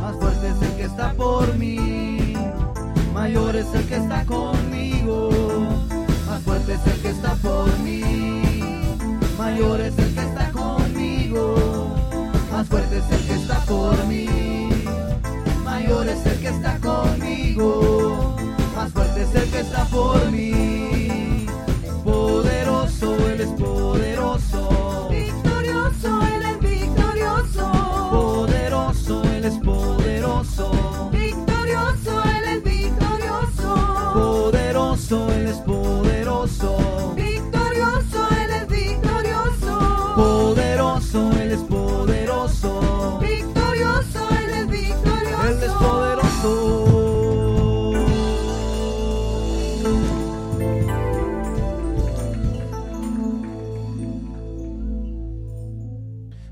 más fuerte es el que está por mí, mayor es el que está conmigo, más fuerte es el que está por mí, mayor es el que está conmigo, más fuerte es el que está por mí, mayor es el que está conmigo, más fuerte es el que está por mí, poderoso, Él es poderoso. Es poderoso. Victorioso, Él es victorioso. Poderoso, Él es poderoso. Victorioso, Él es victorioso. Él es poderoso.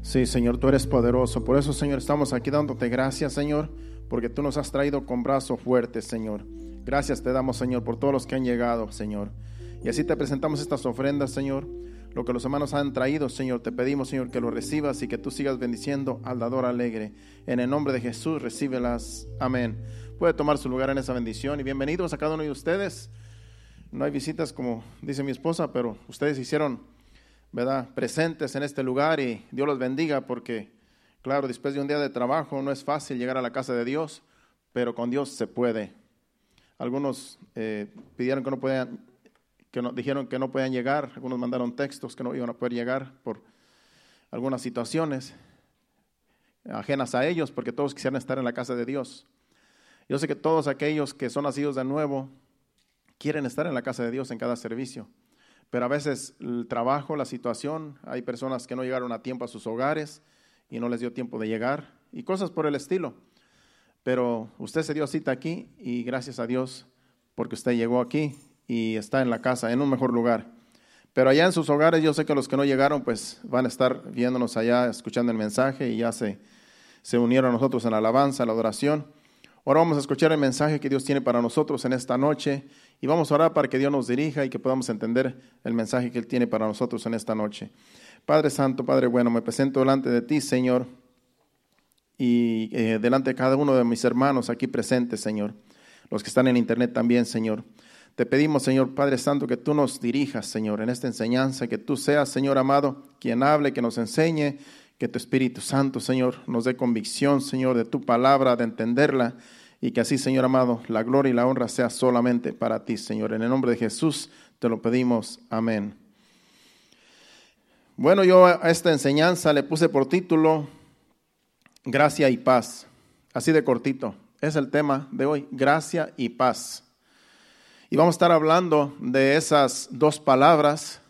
Sí, Señor, tú eres poderoso. Por eso, Señor, estamos aquí dándote gracias, Señor, porque tú nos has traído con brazos fuertes, Señor. Gracias te damos, Señor, por todos los que han llegado, Señor. Y así te presentamos estas ofrendas, Señor. Lo que los hermanos han traído, Señor, te pedimos, Señor, que lo recibas y que tú sigas bendiciendo al dador alegre. En el nombre de Jesús, recíbelas. Amén. Puede tomar su lugar en esa bendición y bienvenidos a cada uno de ustedes. No hay visitas, como dice mi esposa, pero ustedes hicieron ¿verdad? presentes en este lugar y Dios los bendiga porque, claro, después de un día de trabajo no es fácil llegar a la casa de Dios, pero con Dios se puede. Algunos eh, pidieron que no podían, que no, dijeron que no podían llegar, algunos mandaron textos que no iban a poder llegar por algunas situaciones ajenas a ellos, porque todos quisieran estar en la casa de Dios. Yo sé que todos aquellos que son nacidos de nuevo quieren estar en la casa de Dios en cada servicio. Pero a veces el trabajo, la situación, hay personas que no llegaron a tiempo a sus hogares y no les dio tiempo de llegar y cosas por el estilo. Pero usted se dio cita aquí y gracias a Dios porque usted llegó aquí y está en la casa, en un mejor lugar. Pero allá en sus hogares yo sé que los que no llegaron pues van a estar viéndonos allá, escuchando el mensaje y ya se, se unieron a nosotros en la alabanza, la adoración. Ahora vamos a escuchar el mensaje que Dios tiene para nosotros en esta noche y vamos a orar para que Dios nos dirija y que podamos entender el mensaje que Él tiene para nosotros en esta noche. Padre Santo, Padre bueno, me presento delante de ti, Señor, y eh, delante de cada uno de mis hermanos aquí presentes, Señor, los que están en internet también, Señor. Te pedimos, Señor Padre Santo, que tú nos dirijas, Señor, en esta enseñanza, que tú seas, Señor amado, quien hable, que nos enseñe, que tu Espíritu Santo, Señor, nos dé convicción, Señor, de tu palabra, de entenderla, y que así, Señor amado, la gloria y la honra sea solamente para ti, Señor. En el nombre de Jesús te lo pedimos. Amén. Bueno, yo a esta enseñanza le puse por título Gracia y paz. Así de cortito. Es el tema de hoy, gracia y paz. Y vamos a estar hablando de esas dos palabras,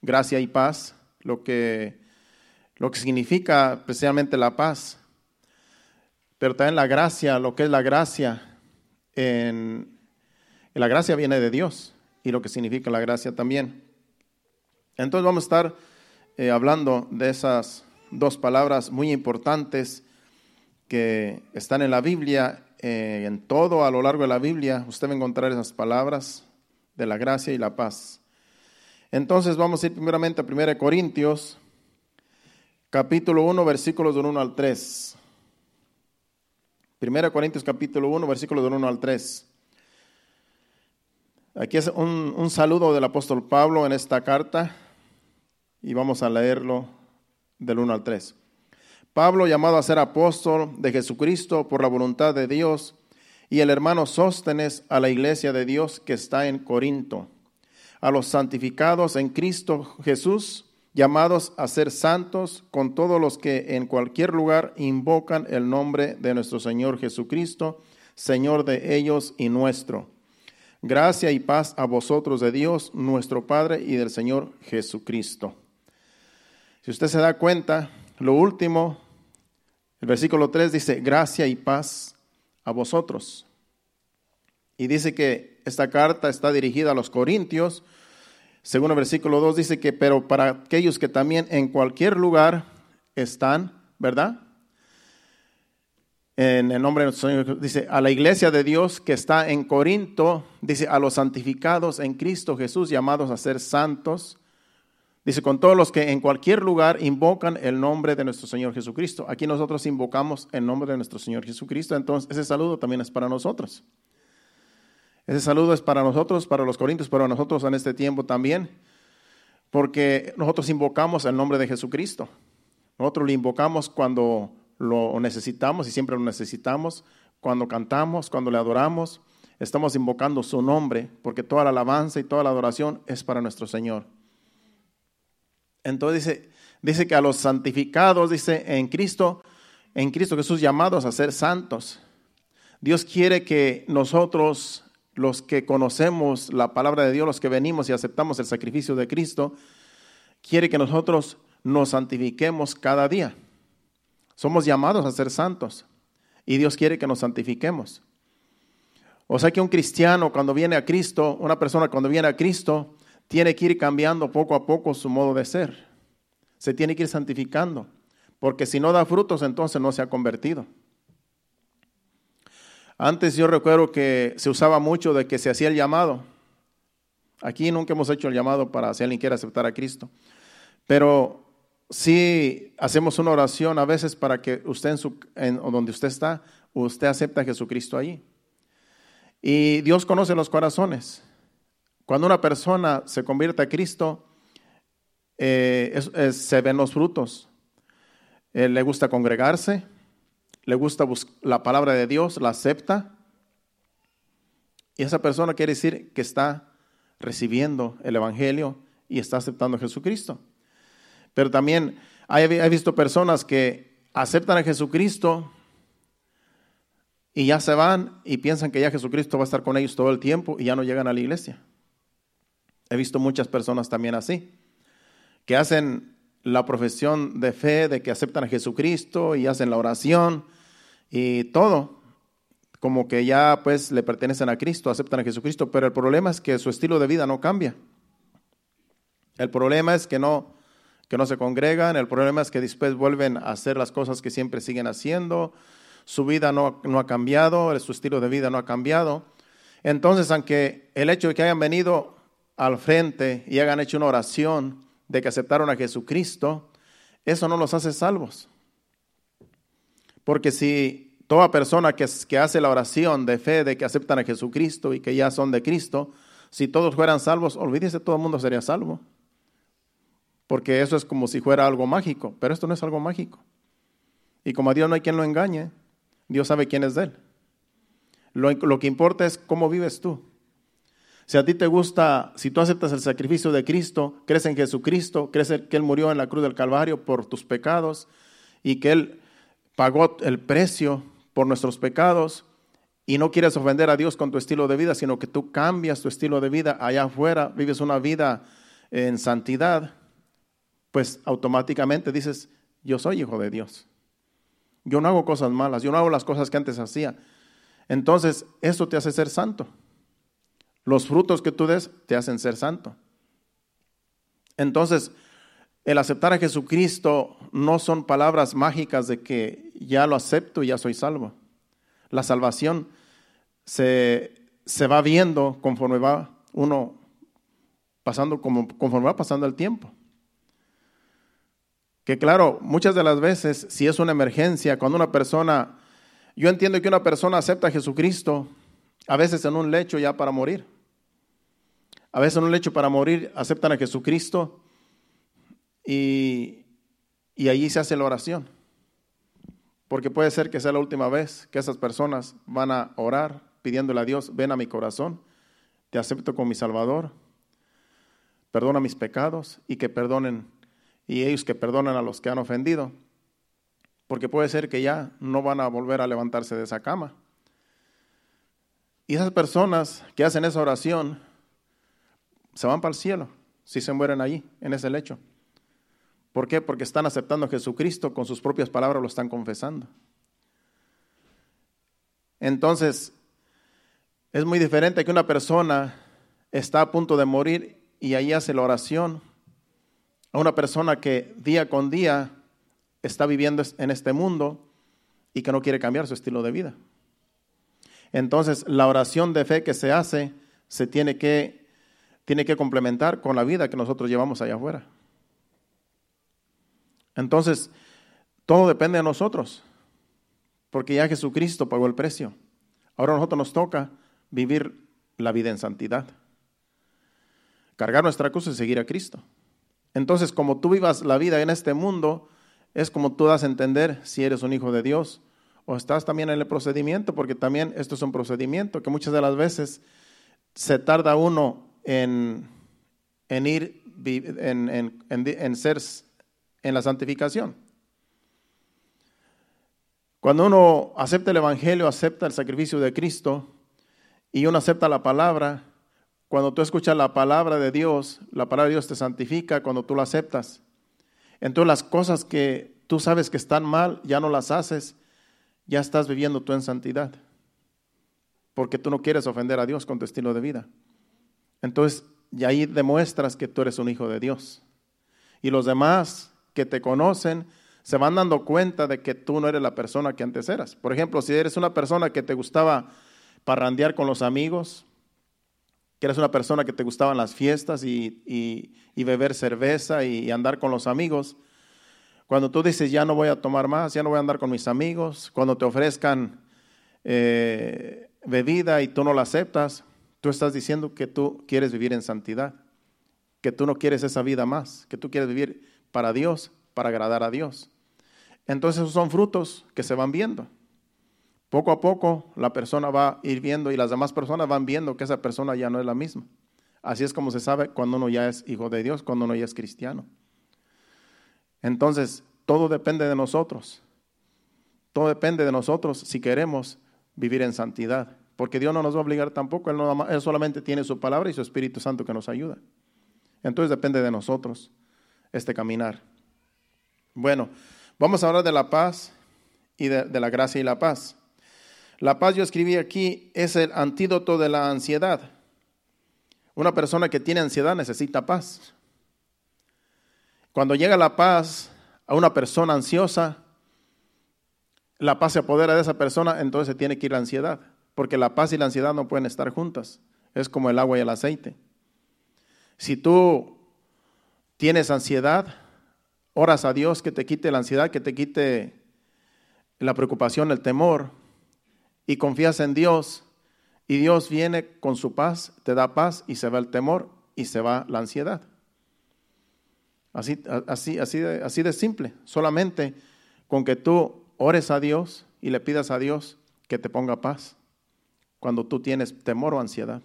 gracia y paz, lo que, lo que significa especialmente la paz pero también la gracia, lo que es la gracia, en, la gracia viene de Dios y lo que significa la gracia también. Entonces vamos a estar eh, hablando de esas dos palabras muy importantes que están en la Biblia, eh, en todo a lo largo de la Biblia, usted va a encontrar esas palabras de la gracia y la paz. Entonces vamos a ir primeramente a 1 Corintios, capítulo 1, versículos del 1 al 3. 1 Corintios capítulo 1, versículos del 1 al 3. Aquí es un, un, saludo del apóstol Pablo en esta carta y vamos a leerlo del 1 al 3. Pablo, llamado a ser apóstol de Jesucristo por la voluntad de Dios, y el hermano Sóstenes a la iglesia de Dios que está en Corinto, a los santificados en Cristo Jesús llamados a ser santos con todos los que en cualquier lugar invocan el nombre de nuestro Señor Jesucristo, Señor de ellos y nuestro. Gracia y paz a vosotros de Dios, nuestro Padre, y del Señor Jesucristo. Si usted se da cuenta, lo último, el versículo 3 dice, gracia y paz a vosotros. Y dice que esta carta está dirigida a los corintios, según el versículo 2 dice que, pero para aquellos que también en cualquier lugar están, ¿verdad? En el nombre de nuestro Señor, dice, a la iglesia de Dios que está en Corinto, dice, a los santificados en Cristo Jesús, llamados a ser santos, Dice, con todos los que en cualquier lugar invocan el nombre de nuestro Señor Jesucristo. Aquí nosotros invocamos el nombre de nuestro Señor Jesucristo, entonces ese saludo también es para nosotros. Ese saludo es para nosotros, para los corintios, para nosotros en este tiempo también, porque nosotros invocamos el nombre de Jesucristo. Nosotros lo invocamos cuando lo necesitamos y siempre lo necesitamos, cuando cantamos, cuando le adoramos, estamos invocando su nombre, porque toda la alabanza y toda la adoración es para nuestro Señor. Entonces dice, dice que a los santificados, dice en Cristo, en Cristo Jesús llamados a ser santos. Dios quiere que nosotros, los que conocemos la palabra de Dios, los que venimos y aceptamos el sacrificio de Cristo, quiere que nosotros nos santifiquemos cada día. Somos llamados a ser santos y Dios quiere que nos santifiquemos. O sea que un cristiano cuando viene a Cristo, una persona cuando viene a Cristo, tiene que ir cambiando poco a poco su modo de ser. Se tiene que ir santificando, porque si no da frutos, entonces no se ha convertido. Antes yo recuerdo que se usaba mucho de que se hacía el llamado. Aquí nunca hemos hecho el llamado para si alguien quiere aceptar a Cristo. Pero sí hacemos una oración a veces para que usted en, su, en donde usted está, usted acepte a Jesucristo allí. Y Dios conoce los corazones. Cuando una persona se convierte a Cristo, eh, se ven los frutos. Eh, le gusta congregarse, le gusta la palabra de Dios, la acepta. Y esa persona quiere decir que está recibiendo el Evangelio y está aceptando a Jesucristo. Pero también he visto personas que aceptan a Jesucristo y ya se van y piensan que ya Jesucristo va a estar con ellos todo el tiempo y ya no llegan a la iglesia. He visto muchas personas también así, que hacen la profesión de fe de que aceptan a Jesucristo y hacen la oración y todo, como que ya pues le pertenecen a Cristo, aceptan a Jesucristo, pero el problema es que su estilo de vida no cambia. El problema es que no, que no se congregan, el problema es que después vuelven a hacer las cosas que siempre siguen haciendo, su vida no, no ha cambiado, su estilo de vida no ha cambiado. Entonces, aunque el hecho de que hayan venido al frente y hagan hecho una oración de que aceptaron a Jesucristo, eso no los hace salvos. Porque si toda persona que, que hace la oración de fe de que aceptan a Jesucristo y que ya son de Cristo, si todos fueran salvos, olvídese, todo el mundo sería salvo. Porque eso es como si fuera algo mágico, pero esto no es algo mágico. Y como a Dios no hay quien lo engañe, Dios sabe quién es de él. Lo, lo que importa es cómo vives tú. Si a ti te gusta, si tú aceptas el sacrificio de Cristo, crees en Jesucristo, crees que Él murió en la cruz del Calvario por tus pecados y que Él pagó el precio por nuestros pecados y no quieres ofender a Dios con tu estilo de vida, sino que tú cambias tu estilo de vida allá afuera, vives una vida en santidad, pues automáticamente dices, yo soy hijo de Dios. Yo no hago cosas malas, yo no hago las cosas que antes hacía. Entonces, eso te hace ser santo. Los frutos que tú des te hacen ser santo. Entonces, el aceptar a Jesucristo no son palabras mágicas de que ya lo acepto y ya soy salvo. La salvación se, va viendo conforme va uno pasando, como, conforme va pasando el tiempo. Que claro, muchas de las veces, si es una emergencia, cuando una persona, yo entiendo que una persona acepta a Jesucristo, a veces en un lecho ya para morir. A veces en un lecho para morir aceptan a Jesucristo y, y allí se hace la oración. Porque puede ser que sea la última vez que esas personas van a orar pidiéndole a Dios, ven a mi corazón, te acepto como mi Salvador, perdona mis pecados y que perdonen, y ellos que perdonen a los que han ofendido. Porque puede ser que ya no van a volver a levantarse de esa cama. Y esas personas que hacen esa oración se van para el cielo si se mueren allí, en ese lecho. ¿Por qué? Porque están aceptando a Jesucristo, con sus propias palabras lo están confesando. Entonces, es muy diferente que una persona está a punto de morir y ahí hace la oración a una persona que día con día está viviendo en este mundo y que no quiere cambiar su estilo de vida. Entonces, la oración de fe que se hace se tiene que, tiene que complementar con la vida que nosotros llevamos allá afuera. Entonces, todo depende de nosotros, porque ya Jesucristo pagó el precio. Ahora a nosotros nos toca vivir la vida en santidad, cargar nuestra cruz y seguir a Cristo. Entonces, como tú vivas la vida en este mundo, es como tú das a entender si eres un hijo de Dios o estás también en el procedimiento, porque también esto es un procedimiento que muchas de las veces se tarda uno en, en ir, en, en, en ser en la santificación. Cuando uno acepta el Evangelio, acepta el sacrificio de Cristo y uno acepta la palabra, cuando tú escuchas la palabra de Dios, la palabra de Dios te santifica cuando tú la aceptas. Entonces las cosas que tú sabes que están mal, ya no las haces, ya estás viviendo tú en santidad. Porque tú no quieres ofender a Dios con tu estilo de vida. Entonces, y ahí demuestras que tú eres un hijo de Dios. Y los demás que te conocen se van dando cuenta de que tú no eres la persona que antes eras. Por ejemplo, si eres una persona que te gustaba parrandear con los amigos, que eres una persona que te gustaban las fiestas y, beber cerveza y, andar con los amigos, cuando tú dices, ya no voy a tomar más, ya no voy a andar con mis amigos, cuando te ofrezcan eh, bebida y tú no la aceptas, tú estás diciendo que tú quieres vivir en santidad, que tú no quieres esa vida más, que tú quieres vivir para Dios, para agradar a Dios. Entonces esos son frutos que se van viendo. Poco a poco la persona va a ir viendo y las demás personas van viendo que esa persona ya no es la misma. Así es como se sabe cuando uno ya es hijo de Dios, cuando uno ya es cristiano. Entonces, todo depende de nosotros. Todo depende de nosotros si queremos vivir en santidad. Porque Dios no nos va a obligar tampoco, Él, Él solamente tiene su palabra y su Espíritu Santo que nos ayuda. Entonces depende de nosotros este caminar. Bueno, vamos a hablar de la paz y de la gracia y la paz. La paz, yo escribí aquí, es el antídoto de la ansiedad. Una persona que tiene ansiedad necesita paz. Cuando llega la paz a una persona ansiosa, la paz se apodera de esa persona, entonces tiene que ir la ansiedad, porque la paz y la ansiedad no pueden estar juntas. Es como el agua y el aceite. Si tú tienes ansiedad, oras a Dios que te quite la ansiedad, que te quite la preocupación, el temor, y confías en Dios y Dios viene con su paz, te da paz y se va el temor y se va la ansiedad. Así, así, así, de, así de simple. Solamente con que tú ores a Dios y le pidas a Dios que te ponga paz cuando tú tienes temor o ansiedad.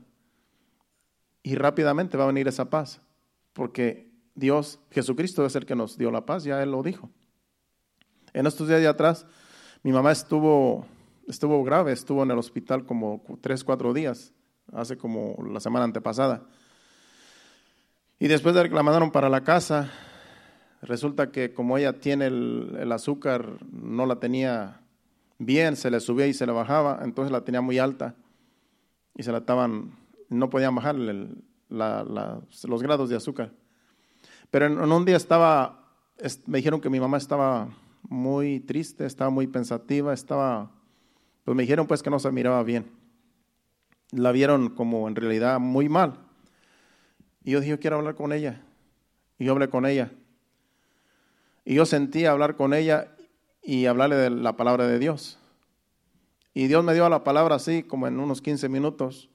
Y rápidamente va a venir esa paz, porque Dios, Jesucristo es el que nos dio la paz, ya Él lo dijo. En estos días de atrás, mi mamá estuvo estuvo grave, estuvo en el hospital como tres, cuatro días, hace como la semana antepasada. Y después de que la mandaron para la casa, resulta que como ella tiene el, azúcar, no la tenía bien, se le subía y se le bajaba, entonces la tenía muy alta y se la estaban, no podían bajar los grados de azúcar. Pero en, en un día estaba, me dijeron que mi mamá estaba muy triste, estaba muy pensativa, estaba pues me dijeron pues que no se miraba bien. La vieron como en realidad muy mal. Y yo dije, yo quiero hablar con ella. Y yo hablé con ella. Y yo sentí hablar con ella y hablarle de la palabra de Dios. Y Dios me dio la palabra así, como en unos 15 minutos.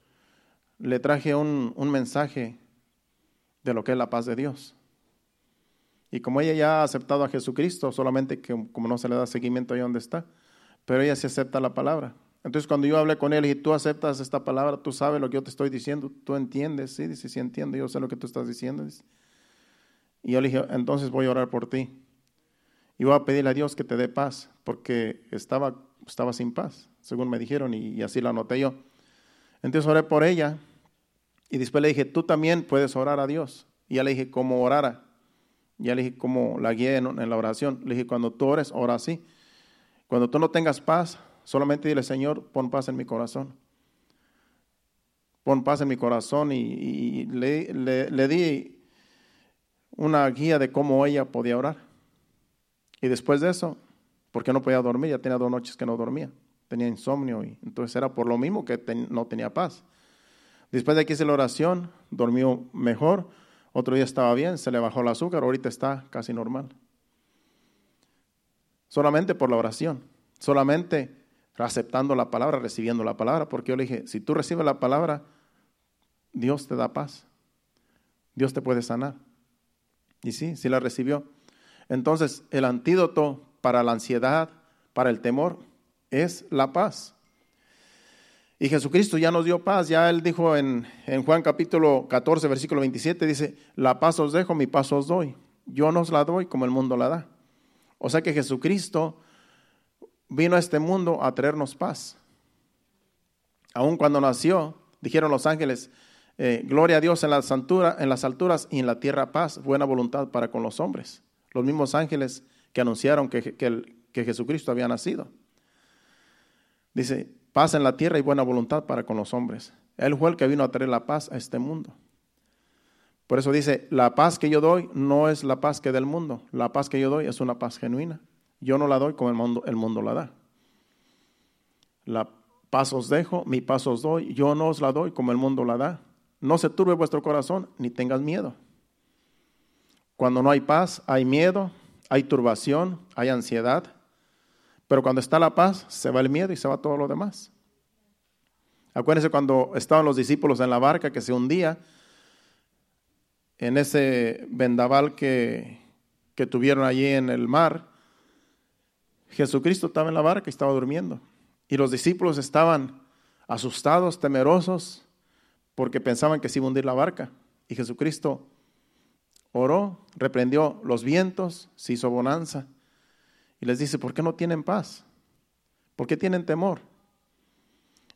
Le traje un, un mensaje de lo que es la paz de Dios. Y como ella ya ha aceptado a Jesucristo, solamente que como no se le da seguimiento ahí donde está, pero ella sí acepta la palabra. Entonces cuando yo hablé con él y tú aceptas esta palabra, tú sabes lo que yo te estoy diciendo, tú entiendes, sí, dice, sí entiendo, yo sé lo que tú estás diciendo. Y yo le dije, entonces voy a orar por ti. Y voy a pedirle a Dios que te dé paz, porque estaba, estaba sin paz, según me dijeron, y, así la anoté yo. Entonces oré por ella, y después le dije, tú también puedes orar a Dios. Y ya le dije cómo orara. Ya le dije cómo la guié en, la oración. Le dije, cuando tú ores, ora así. Cuando tú no tengas paz, solamente dile, Señor, pon paz en mi corazón. Pon paz en mi corazón y, le, di una guía de cómo ella podía orar. Y después de eso, porque no podía dormir, ya tenía dos noches que no dormía, tenía insomnio y entonces era por lo mismo que no tenía paz. Después de que hice la oración, dormió mejor, otro día estaba bien, se le bajó el azúcar, ahorita está casi normal. solamente por la oración, solamente aceptando la palabra, recibiendo la palabra, porque yo le dije, si tú recibes la palabra, Dios te da paz, Dios te puede sanar. Y sí, sí la recibió. Entonces, el antídoto para la ansiedad, para el temor, es la paz. Y Jesucristo ya nos dio paz, ya él dijo en, en, Juan capítulo 14, versículo 27, dice, la paz os dejo, mi paz os doy. Yo no os la doy como el mundo la da. O sea que Jesucristo vino a este mundo a traernos paz. Aun cuando nació, dijeron los ángeles, eh, gloria a Dios en las, alturas, en las alturas y en la tierra paz, buena voluntad para con los hombres. Los mismos ángeles que anunciaron que, que Jesucristo había nacido. Dice, paz en la tierra y buena voluntad para con los hombres. Él fue el que vino a traer la paz a este mundo. Por eso dice, la paz que yo doy no es la paz que del mundo. La paz que yo doy es una paz genuina. Yo no la doy como el mundo, el mundo la da. La paz os dejo, mi paz os doy. Yo no os la doy como el mundo la da. No se turbe vuestro corazón, ni tengas miedo. Cuando no hay paz, hay miedo, hay turbación, hay ansiedad. Pero cuando está la paz, se va el miedo y se va todo lo demás. Acuérdense cuando estaban los discípulos en la barca que se hundía, en ese vendaval que, que tuvieron allí en el mar, Jesucristo estaba en la barca y estaba durmiendo. Y los discípulos estaban asustados, temerosos, porque pensaban que se iba a hundir la barca. Y Jesucristo oró, reprendió los vientos, se hizo bonanza. Y les dice, ¿por qué no tienen paz? ¿Por qué tienen temor?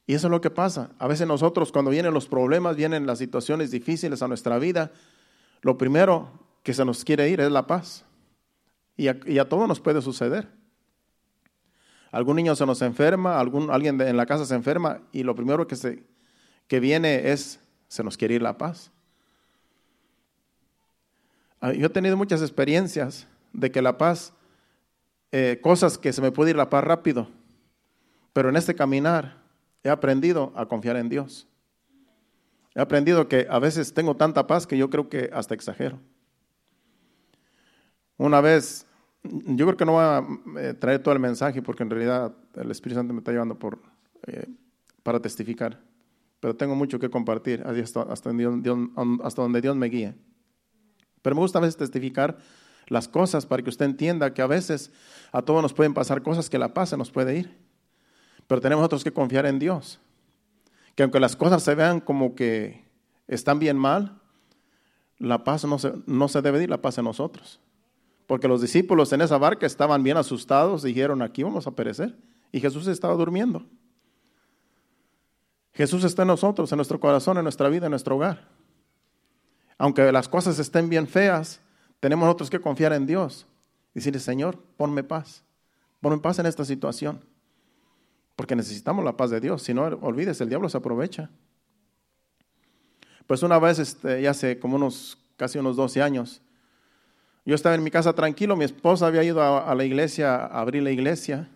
Y eso es lo que pasa. A veces nosotros cuando vienen los problemas, vienen las situaciones difíciles a nuestra vida, lo primero que se nos quiere ir es la paz. Y a, todo nos puede suceder. Algún niño se nos enferma, algún, alguien en la casa se enferma y lo primero que, se, que viene es, se nos quiere ir la paz. Ah, yo he tenido muchas experiencias de que la paz, eh, cosas que se me puede ir la paz rápido, pero en este caminar he aprendido a confiar en Dios. He aprendido que a veces tengo tanta paz que yo creo que hasta exagero. Una vez yo creo que no voy a eh, traer todo el mensaje porque en realidad el Espíritu Santo me está llevando por, eh, para testificar. Pero tengo mucho que compartir hasta, hasta, donde Dios me guíe. Pero me gusta a veces testificar las cosas para que usted entienda que a veces a todos nos pueden pasar cosas que la paz se nos puede ir. Pero tenemos nosotros que confiar en Dios. Que aunque las cosas se vean como que están bien mal, la paz no se, no se debe ir, la paz en nosotros. Porque los discípulos en esa barca estaban bien asustados, dijeron, aquí vamos a perecer. Y Jesús estaba durmiendo. Jesús está en nosotros, en nuestro corazón, en nuestra vida, en nuestro hogar. Aunque las cosas estén bien feas, tenemos nosotros que confiar en Dios. Y decirle, Señor, ponme paz. Ponme paz en esta situación. Porque necesitamos la paz de Dios. Si no, olvides, el diablo se aprovecha. Pues una vez, este, ya hace como unos, casi unos 12 años, yo estaba en mi casa tranquilo, mi esposa había ido a, la iglesia a abrir la iglesia,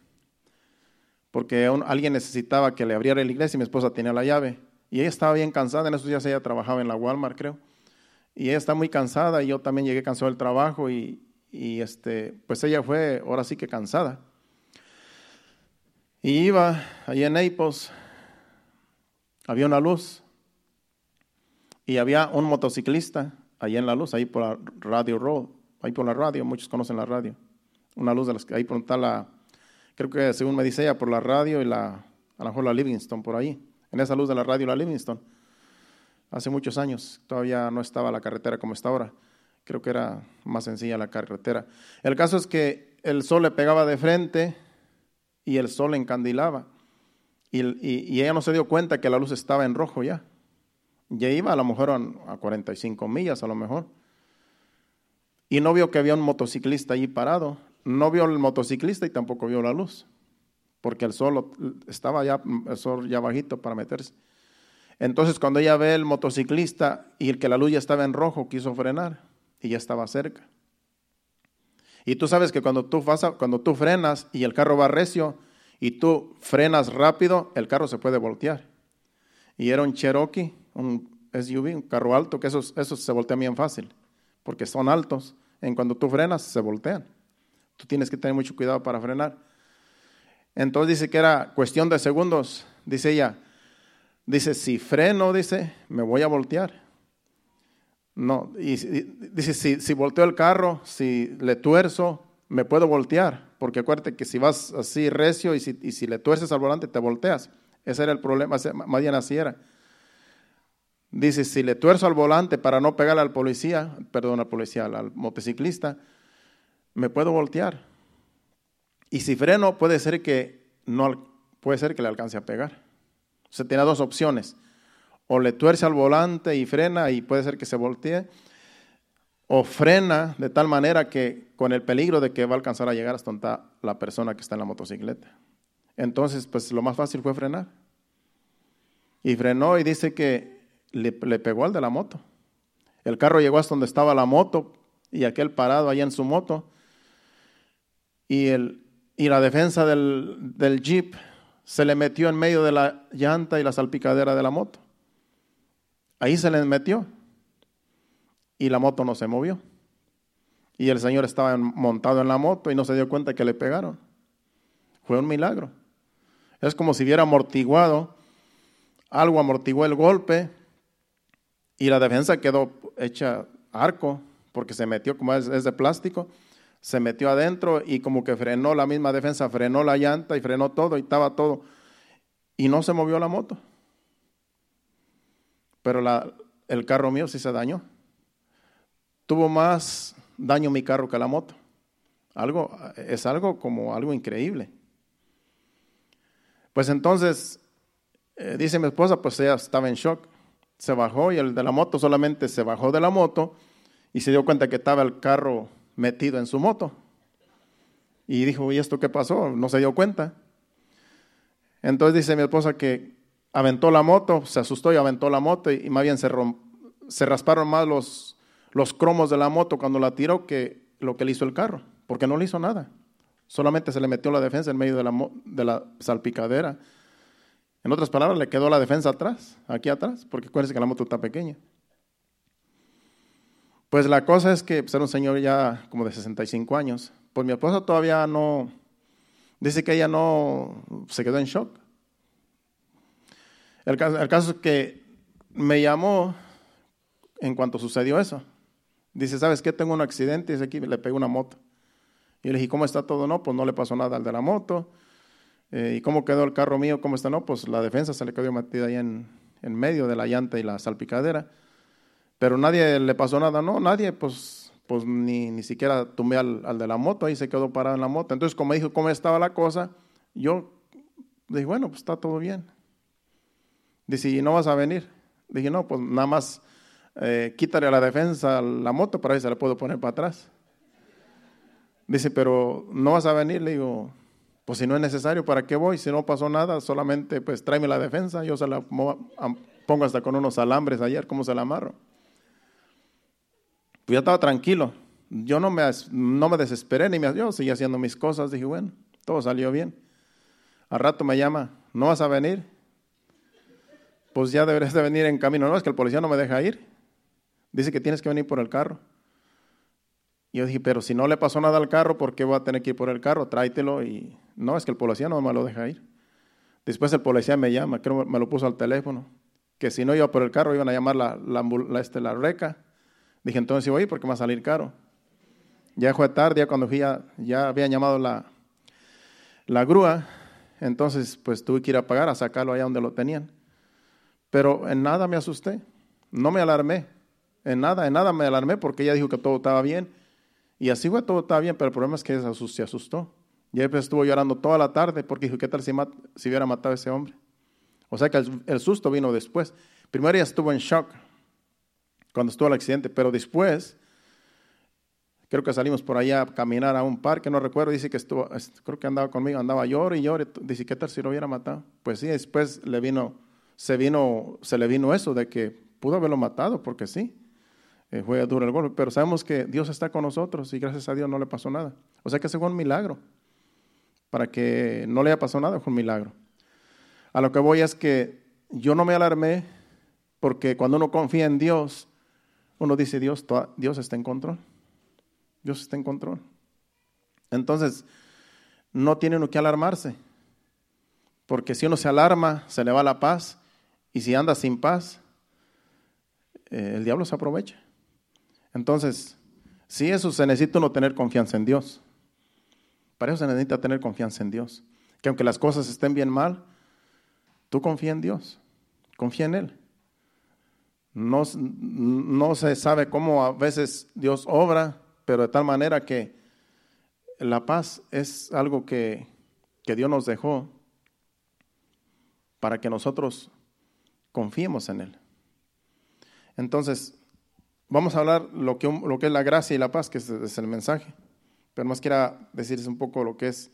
porque alguien necesitaba que le abriera la iglesia y mi esposa tenía la llave. Y ella estaba bien cansada, en esos días ella trabajaba en la Walmart, creo. Y ella está muy cansada y yo también llegué cansado del trabajo y, y este, pues ella fue ahora sí que cansada. Y iba allí en Naples, había una luz y había un motociclista allí en la luz, ahí por la Radio Road ahí por la radio, muchos conocen la radio. Una luz de las que ahí por está la, creo que según me dice ella, por la radio y la, a lo mejor la Livingston por ahí. En esa luz de la radio la Livingston. Hace muchos años todavía no estaba la carretera como está ahora. Creo que era más sencilla la carretera. El caso es que el sol le pegaba de frente y el sol encandilaba. Y, ella no se dio cuenta que la luz estaba en rojo ya. Ya iba a lo mejor a, a 45 millas a lo mejor y no vio que había un motociclista allí parado. No vio el motociclista y tampoco vio la luz, porque el sol estaba ya, el sol ya bajito para meterse. Entonces cuando ella ve el motociclista y el que la luz ya estaba en rojo, quiso frenar y ya estaba cerca. Y tú sabes que cuando tú, vas cuando tú frenas y el carro va recio y tú frenas rápido, el carro se puede voltear. Y era un Cherokee, un SUV, un carro alto, que esos, esos se voltean bien fácil, porque son altos en cuando tú frenas, se voltean. tú tienes que tener mucho cuidado para frenar. Entonces dice que era cuestión de segundos, dice ella, dice, si freno, dice, me voy a voltear. No, y, dice, si, si volteo el carro, si le tuerzo, me puedo voltear, porque acuérdate que si vas así recio y si, y si le tuerces al volante, te volteas. Ese era el problema, más bien era. Dice, si le tuerzo al volante para no pegarle al policía, perdón, al policía, al motociclista, me puedo voltear. Y si freno, puede ser que no puede ser que le alcance a pegar. O sea, tiene dos opciones. O le tuerce al volante y frena y puede ser que se voltee, o frena de tal manera que con el peligro de que va a alcanzar a llegar hasta la persona que está en la motocicleta. Entonces, pues lo más fácil fue frenar. Y frenó y dice que le, pegó al de la moto. El carro llegó hasta donde estaba la moto y aquel parado allá en su moto. Y, el, y la defensa del, del jeep se le metió en medio de la llanta y la salpicadera de la moto. Ahí se le metió y la moto no se movió. Y el señor estaba montado en la moto y no se dio cuenta que le pegaron. Fue un milagro. Es como si hubiera amortiguado, algo amortiguó el golpe y la defensa quedó hecha arco porque se metió, como es, de plástico, se metió adentro y como que frenó la misma defensa, frenó la llanta y frenó todo y estaba todo. Y no se movió la moto. Pero el carro mío sí se dañó. Tuvo más daño mi carro que la moto. Algo, es algo como algo increíble. Pues entonces, eh, dice mi esposa, pues ella estaba en shock se bajó y el de la moto solamente se bajó de la moto y se dio cuenta que estaba el carro metido en su moto. Y dijo, ¿y esto qué pasó? No se dio cuenta. Entonces dice mi esposa que aventó la moto, se asustó y aventó la moto y, más bien se, rasparon más los, los cromos de la moto cuando la tiró que lo que le hizo el carro, porque no le hizo nada. Solamente se le metió la defensa en medio de la, de la salpicadera en otras palabras, le quedó la defensa atrás, aquí atrás, porque acuérdense que la moto está pequeña. Pues la cosa es que pues, era un señor ya como de 65 años. Pues mi esposa todavía no, dice que ella no, se quedó en shock. El caso, es que me llamó en cuanto sucedió eso. Dice, ¿sabes qué? Tengo un accidente y dice aquí le pegó una moto. Y le dije, ¿cómo está todo? No, pues no le pasó nada al de la moto. Eh, ¿Y cómo quedó el carro mío? ¿Cómo está? No, pues la defensa se le quedó metida ahí en, en medio de la llanta y la salpicadera. Pero nadie le pasó nada, no, nadie, pues, pues ni, ni siquiera tumbé al, al, de la moto, ahí se quedó parado en la moto. Entonces, como dijo cómo estaba la cosa, yo dije, bueno, pues está todo bien. Dice, ¿y no vas a venir? Dije, no, pues nada más eh, quítale a la defensa la moto para ver si se la puedo poner para atrás. Dice, pero no vas a venir, le digo, pues si no es necesario, ¿para qué voy? Si no pasó nada, solamente pues tráeme la defensa, yo se la pongo hasta con unos alambres ayer, ¿cómo se la amarro? Pues ya estaba tranquilo, yo no me, no me desesperé ni me, yo seguí haciendo mis cosas, dije, bueno, todo salió bien. Al rato me llama, ¿no vas a venir? Pues ya deberías de venir en camino, no, es que el policía no me deja ir. Dice que tienes que venir por el carro. Y yo dije, pero si no le pasó nada al carro, ¿por qué voy a tener que ir por el carro? Tráetelo y no, es que el policía no me lo deja ir. Después el policía me llama, creo que me lo puso al teléfono, que si no iba por el carro iban a llamar la, la, este, la reca. Dije, entonces ir porque me va a salir caro. Ya fue tarde, ya cuando fui ya, habían llamado la, la grúa, entonces pues tuve que ir a pagar, a sacarlo allá donde lo tenían. Pero en nada me asusté, no me alarmé, en nada, en nada me alarmé porque ella dijo que todo estaba bien y así fue, todo estaba bien, pero el problema es que se asustó. Y después estuvo llorando toda la tarde porque dijo, ¿qué tal si, si hubiera matado a ese hombre? O sea que el, susto vino después. Primero ella estuvo en shock cuando estuvo el accidente, pero después, creo que salimos por allá a caminar a un parque, no recuerdo, dice que estuvo, creo que andaba conmigo, andaba llorando y llorando, dice, ¿qué tal si lo hubiera matado? Pues sí, después le vino, se vino, se le vino eso de que pudo haberlo matado, porque sí. Eh, fue duro el golpe, pero sabemos que Dios está con nosotros y gracias a Dios no le pasó nada. O sea que ese fue un milagro. Para que no le haya pasado nada fue un milagro. A lo que voy es que yo no me alarmé porque cuando uno confía en Dios, uno dice, Dios, Dios está en control. Dios está en control. Entonces, no tiene uno que alarmarse, porque si uno se alarma, se le va la paz, y si anda sin paz, eh, el diablo se aprovecha. Entonces, si eso se necesita uno tener confianza en Dios. Para eso se necesita tener confianza en Dios. Que aunque las cosas estén bien mal, tú confía en Dios, confía en Él. No, no se sabe cómo a veces Dios obra, pero de tal manera que la paz es algo que, que Dios nos dejó para que nosotros confiemos en Él. Entonces, vamos a hablar lo que, lo que es la gracia y la paz, que es, el mensaje. Pero más quiera decirles un poco lo que es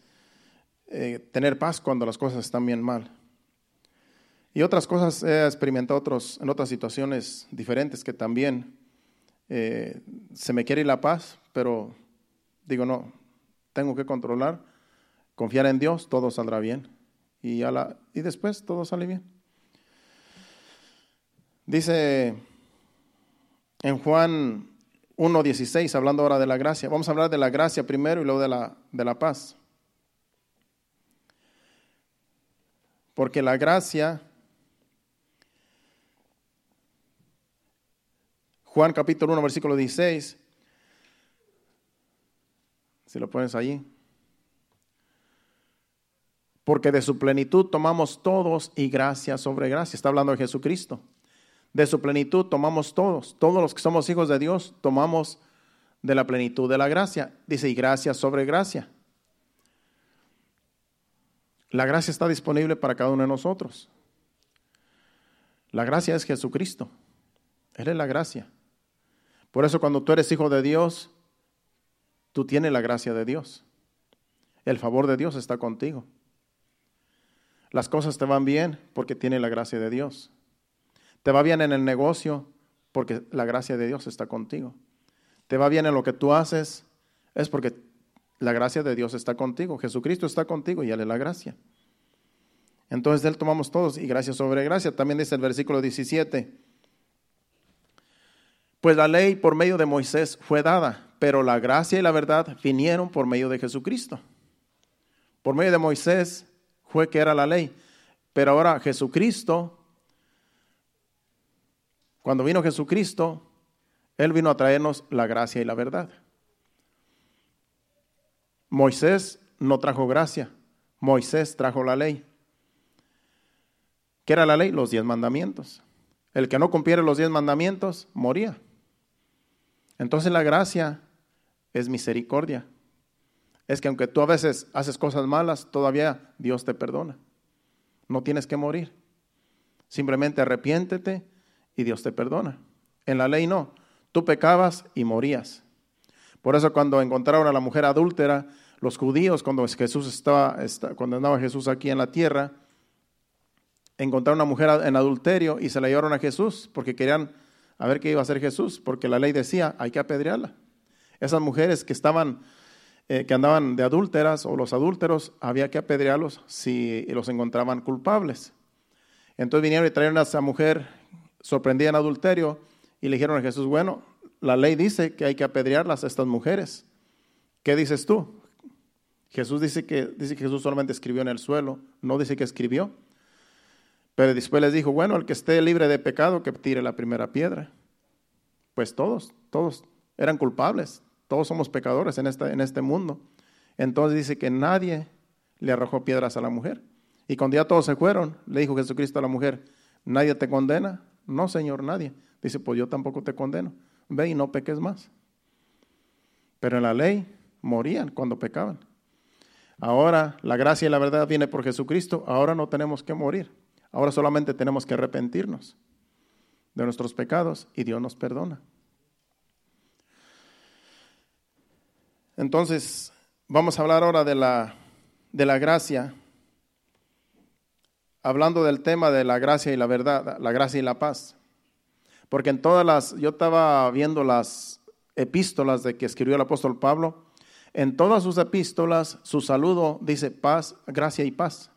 eh, tener paz cuando las cosas están bien mal. Y otras cosas he experimentado otros, en otras situaciones diferentes que también eh, se me quiere ir la paz, pero digo, no, tengo que controlar, confiar en Dios, todo saldrá bien. Y, a la, y después todo sale bien. Dice en Juan 1.16, hablando ahora de la gracia. Vamos a hablar de la gracia primero y luego de la, de la paz. Porque la gracia, Juan capítulo 1, versículo 16, si lo pones allí. Porque de su plenitud tomamos todos y gracia sobre gracia. Está hablando de Jesucristo de su plenitud tomamos todos. Todos los que somos hijos de Dios tomamos de la plenitud de la gracia. Dice, y gracia sobre gracia. La gracia está disponible para cada uno de nosotros. La gracia es Jesucristo. Él es la gracia. Por eso cuando tú eres hijo de Dios, tú tienes la gracia de Dios. El favor de Dios está contigo. Las cosas te van bien porque tiene la gracia de Dios. Te va bien en el negocio porque la gracia de Dios está contigo. Te va bien en lo que tú haces es porque la gracia de Dios está contigo. Jesucristo está contigo y Él es la gracia. Entonces de Él tomamos todos y gracia sobre gracia. También dice el versículo 17. Pues la ley por medio de Moisés fue dada, pero la gracia y la verdad vinieron por medio de Jesucristo. Por medio de Moisés fue que era la ley, pero ahora Jesucristo cuando vino Jesucristo, Él vino a traernos la gracia y la verdad. Moisés no trajo gracia, Moisés trajo la ley. ¿Qué era la ley? Los diez mandamientos. El que no cumpliera los diez mandamientos moría. Entonces la gracia es misericordia. Es que aunque tú a veces haces cosas malas, todavía Dios te perdona. No tienes que morir. Simplemente arrepiéntete y Dios te perdona. En la ley no. Tú pecabas y morías. Por eso cuando encontraron a la mujer adúltera, los judíos, cuando Jesús estaba, cuando andaba Jesús aquí en la tierra, encontraron a una mujer en adulterio y se la llevaron a Jesús porque querían a ver qué iba a hacer Jesús, porque la ley decía, hay que apedrearla. Esas mujeres que estaban, eh, que andaban de adúlteras o los adúlteros, había que apedrearlos si los encontraban culpables. Entonces vinieron y trajeron a esa mujer sorprendía en adulterio y le dijeron a Jesús, bueno, la ley dice que hay que apedrearlas a estas mujeres. ¿Qué dices tú? Jesús dice que, dice que Jesús solamente escribió en el suelo, no dice que escribió. Pero después les dijo, bueno, el que esté libre de pecado, que tire la primera piedra. Pues todos, todos eran culpables, todos somos pecadores en, esta, en este mundo. Entonces dice que nadie le arrojó piedras a la mujer. Y cuando ya todos se fueron, le dijo Jesucristo a la mujer, nadie te condena, no, Señor, nadie. Dice, pues yo tampoco te condeno. Ve y no peques más. Pero en la ley morían cuando pecaban. Ahora la gracia y la verdad viene por Jesucristo. Ahora no tenemos que morir. Ahora solamente tenemos que arrepentirnos de nuestros pecados y Dios nos perdona. Entonces, vamos a hablar ahora de la, de la gracia hablando del tema de la gracia y la verdad, la gracia y la paz. Porque en todas las, yo estaba viendo las epístolas de que escribió el apóstol Pablo, en todas sus epístolas su saludo dice paz, gracia y paz.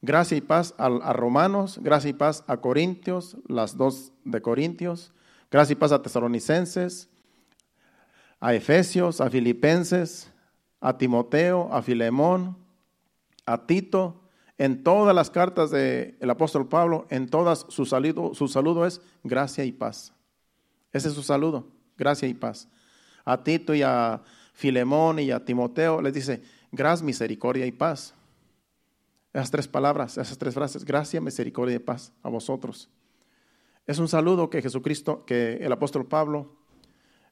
Gracia y paz a, Romanos, gracia y paz a Corintios, las dos de Corintios, gracia y paz a Tesalonicenses, a Efesios, a Filipenses, a Timoteo, a Filemón, a Tito, en todas las cartas del apóstol Pablo, en todas su saludo, su saludo es gracia y paz. Ese es su saludo, gracia y paz. A Tito y a Filemón y a Timoteo les dice, gracia, misericordia y paz. Esas tres palabras, esas tres frases, gracia, misericordia y paz a vosotros. Es un saludo que Jesucristo, que el apóstol Pablo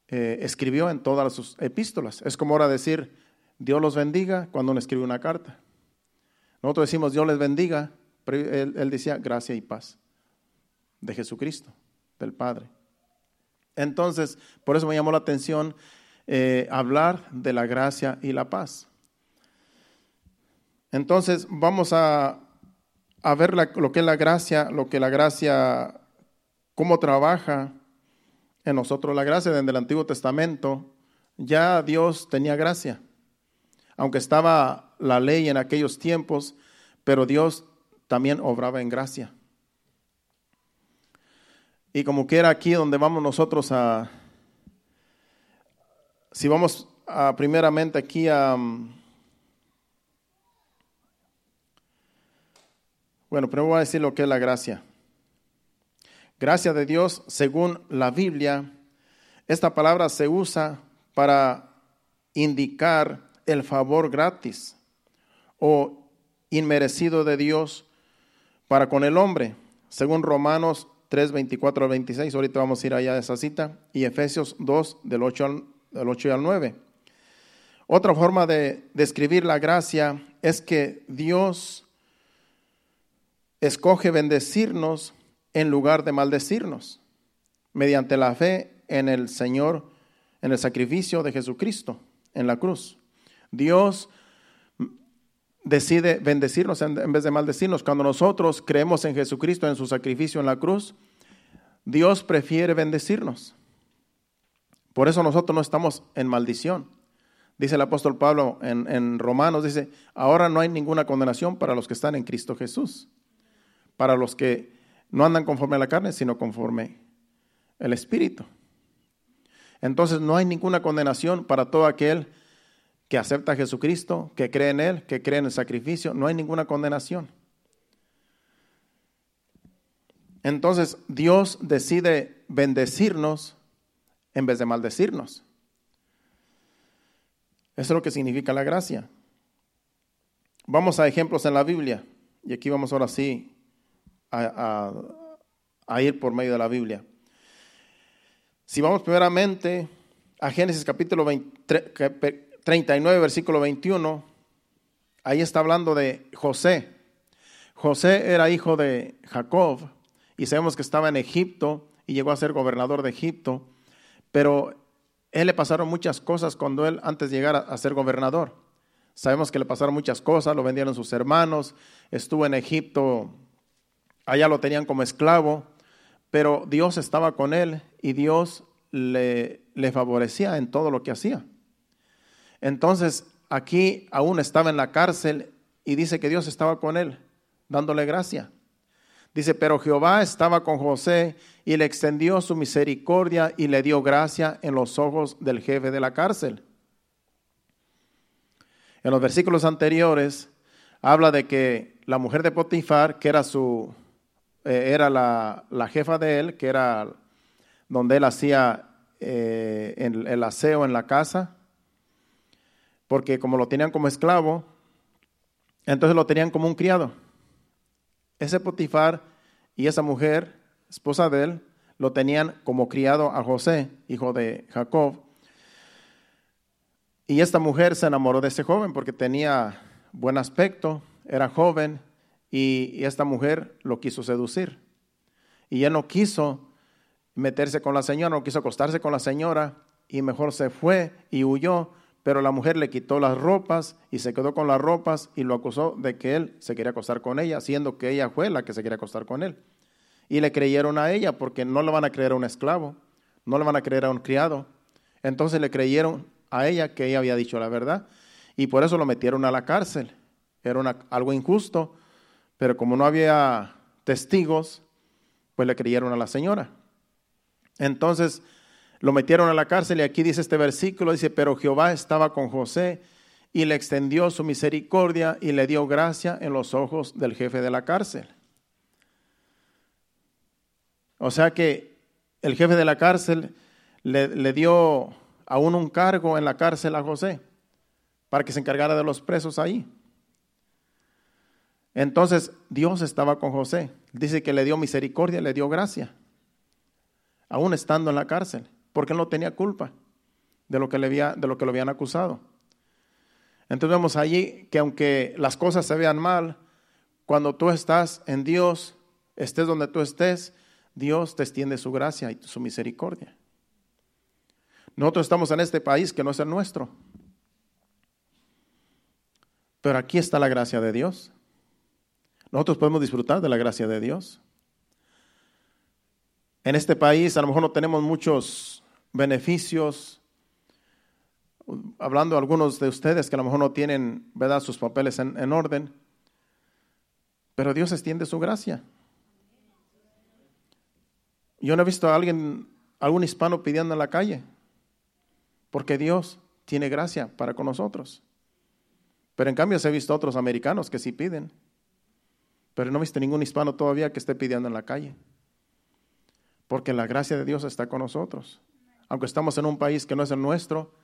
eh, escribió en todas sus epístolas. Es como ahora decir, Dios los bendiga cuando uno escribe una carta. Nosotros decimos Dios les bendiga, pero él, decía gracia y paz de Jesucristo, del Padre. Entonces, por eso me llamó la atención eh, hablar de la gracia y la paz. Entonces, vamos a, a ver lo que es la gracia, lo que la gracia, cómo trabaja en nosotros la gracia. Desde el Antiguo Testamento ya Dios tenía gracia aunque estaba la ley en aquellos tiempos, pero Dios también obraba en gracia. Y como quiera aquí donde vamos nosotros a, si vamos a, primeramente aquí a, bueno, primero voy a decir lo que es la gracia. Gracia de Dios, según la Biblia, esta palabra se usa para indicar el favor gratis o inmerecido de Dios para con el hombre, según Romanos 3, 24 al 26. Ahorita vamos a ir allá a esa cita. Y Efesios 2, del 8 al, del 8 al 9. Otra forma de describir la gracia es que Dios escoge bendecirnos en lugar de maldecirnos, mediante la fe en el Señor, en el sacrificio de Jesucristo en la cruz. Dios decide bendecirnos en vez de maldecirnos. Cuando nosotros creemos en Jesucristo, en su sacrificio en la cruz, Dios prefiere bendecirnos. Por eso nosotros no estamos en maldición. Dice el apóstol Pablo en, en, Romanos, dice, ahora no hay ninguna condenación para los que están en Cristo Jesús, para los que no andan conforme a la carne, sino conforme el Espíritu. Entonces no hay ninguna condenación para todo aquel que acepta a Jesucristo, que cree en Él, que cree en el sacrificio, no hay ninguna condenación. Entonces Dios decide bendecirnos en vez de maldecirnos. Eso es lo que significa la gracia. Vamos a ejemplos en la Biblia. Y aquí vamos ahora sí a, ir por medio de la Biblia. Si vamos primeramente a Génesis capítulo 20, 39, versículo 21, ahí está hablando de José. José era hijo de Jacob y sabemos que estaba en Egipto y llegó a ser gobernador de Egipto, pero él le pasaron muchas cosas cuando él antes de llegar a ser gobernador. Sabemos que le pasaron muchas cosas, lo vendieron sus hermanos, estuvo en Egipto, allá lo tenían como esclavo, pero Dios estaba con él y Dios le, favorecía en todo lo que hacía. Entonces, aquí aún estaba en la cárcel y dice que Dios estaba con él, dándole gracia. Dice, pero Jehová estaba con José y le extendió su misericordia y le dio gracia en los ojos del jefe de la cárcel. En los versículos anteriores habla de que la mujer de Potifar, que era su eh, era la, jefa de él, que era donde él hacía eh, el aseo en la casa, porque como lo tenían como esclavo, entonces lo tenían como un criado. Ese Potifar y esa mujer, esposa de él, lo tenían como criado a José, hijo de Jacob. Y esta mujer se enamoró de ese joven porque tenía buen aspecto, era joven, y, esta mujer lo quiso seducir. Y él no quiso meterse con la señora, no quiso acostarse con la señora, y mejor se fue y huyó pero la mujer le quitó las ropas y se quedó con las ropas y lo acusó de que él se quería acostar con ella, siendo que ella fue la que se quería acostar con él. Y le creyeron a ella porque no le van a creer a un esclavo, no le van a creer a un criado. Entonces le creyeron a ella que ella había dicho la verdad y por eso lo metieron a la cárcel. Era algo injusto, pero como no había testigos, pues le creyeron a la señora. Entonces, lo metieron a la cárcel y aquí dice este versículo, dice, pero Jehová estaba con José y le extendió su misericordia y le dio gracia en los ojos del jefe de la cárcel. O sea que el jefe de la cárcel le, le dio aún un cargo en la cárcel a José para que se encargara de los presos ahí. Entonces Dios estaba con José. Dice que le dio misericordia, le dio gracia, aún estando en la cárcel, porque él no tenía culpa de lo que, le había, de lo, que lo habían acusado. Entonces vemos allí que aunque las cosas se vean mal, cuando tú estás en Dios, estés donde tú estés, Dios te extiende su gracia y su misericordia. Nosotros estamos en este país que no es el nuestro. Pero aquí está la gracia de Dios. Nosotros podemos disfrutar de la gracia de Dios. En este país a lo mejor no tenemos muchos beneficios. Hablando algunos de ustedes que a lo mejor no tienen ¿verdad? sus papeles en, en orden. Pero Dios extiende su gracia. Yo no he visto a alguien, algún hispano pidiendo en la calle, porque Dios tiene gracia para con nosotros. Pero en cambio se he visto a otros americanos que sí piden, pero no he visto ningún hispano todavía que esté pidiendo en la calle, porque la gracia de Dios está con nosotros. Aunque estamos en un país que no es el nuestro,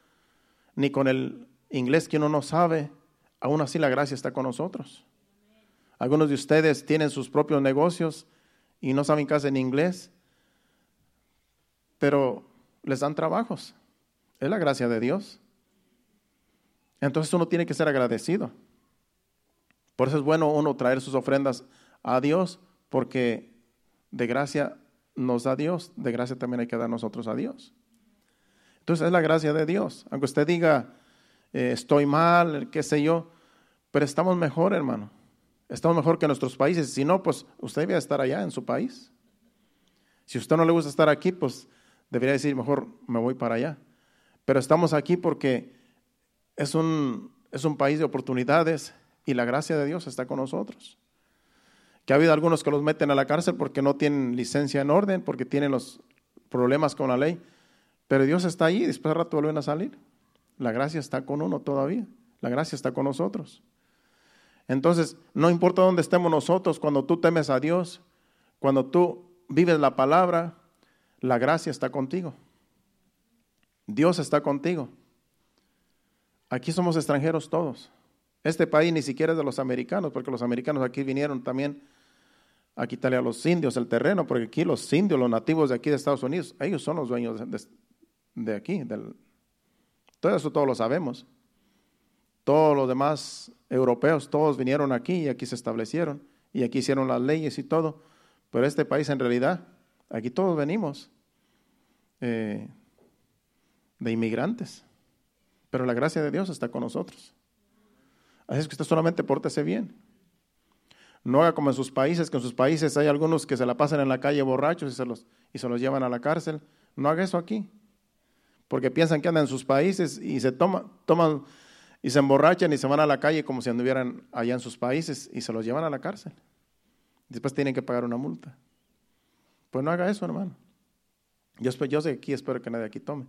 ni con el inglés que uno no sabe, aún así la gracia está con nosotros. Algunos de ustedes tienen sus propios negocios y no saben hacer en inglés pero les dan trabajos. Es la gracia de Dios. Entonces uno tiene que ser agradecido. Por eso es bueno uno traer sus ofrendas a Dios, porque de gracia nos da Dios, de gracia también hay que dar nosotros a Dios. Entonces es la gracia de Dios. Aunque usted diga, eh, estoy mal, qué sé yo, pero estamos mejor, hermano. Estamos mejor que nuestros países. Si no, pues usted debe estar allá en su país. Si usted no le gusta estar aquí, pues debería decir, mejor me voy para allá. Pero estamos aquí porque es un, es un país de oportunidades y la gracia de Dios está con nosotros. Que ha habido algunos que los meten a la cárcel porque no tienen licencia en orden, porque tienen los problemas con la ley. Pero Dios está ahí y después de rato vuelven a salir. La gracia está con uno todavía. La gracia está con nosotros. Entonces, no importa dónde estemos nosotros, cuando tú temes a Dios, cuando tú vives la palabra, la gracia está contigo. Dios está contigo. Aquí somos extranjeros todos. Este país ni siquiera es de los americanos, porque los americanos aquí vinieron también a quitarle a los indios el terreno, porque aquí los indios, los nativos de aquí de Estados Unidos, ellos son los dueños de, aquí. todo eso todos lo sabemos. Todos los demás europeos, todos vinieron aquí y aquí se establecieron y aquí hicieron las leyes y todo. Pero este país en realidad Aquí todos venimos eh, de inmigrantes, pero la gracia de Dios está con nosotros. Así es que usted solamente pórtese bien. No haga como en sus países, que en sus países hay algunos que se la pasan en la calle borrachos y se los, y se los llevan a la cárcel. No haga eso aquí, porque piensan que andan en sus países y se toman, toman y se emborrachan y se van a la calle como si anduvieran allá en sus países y se los llevan a la cárcel. Después tienen que pagar una multa. Pues no haga eso, hermano. Yo, yo sé que aquí espero que nadie aquí tome.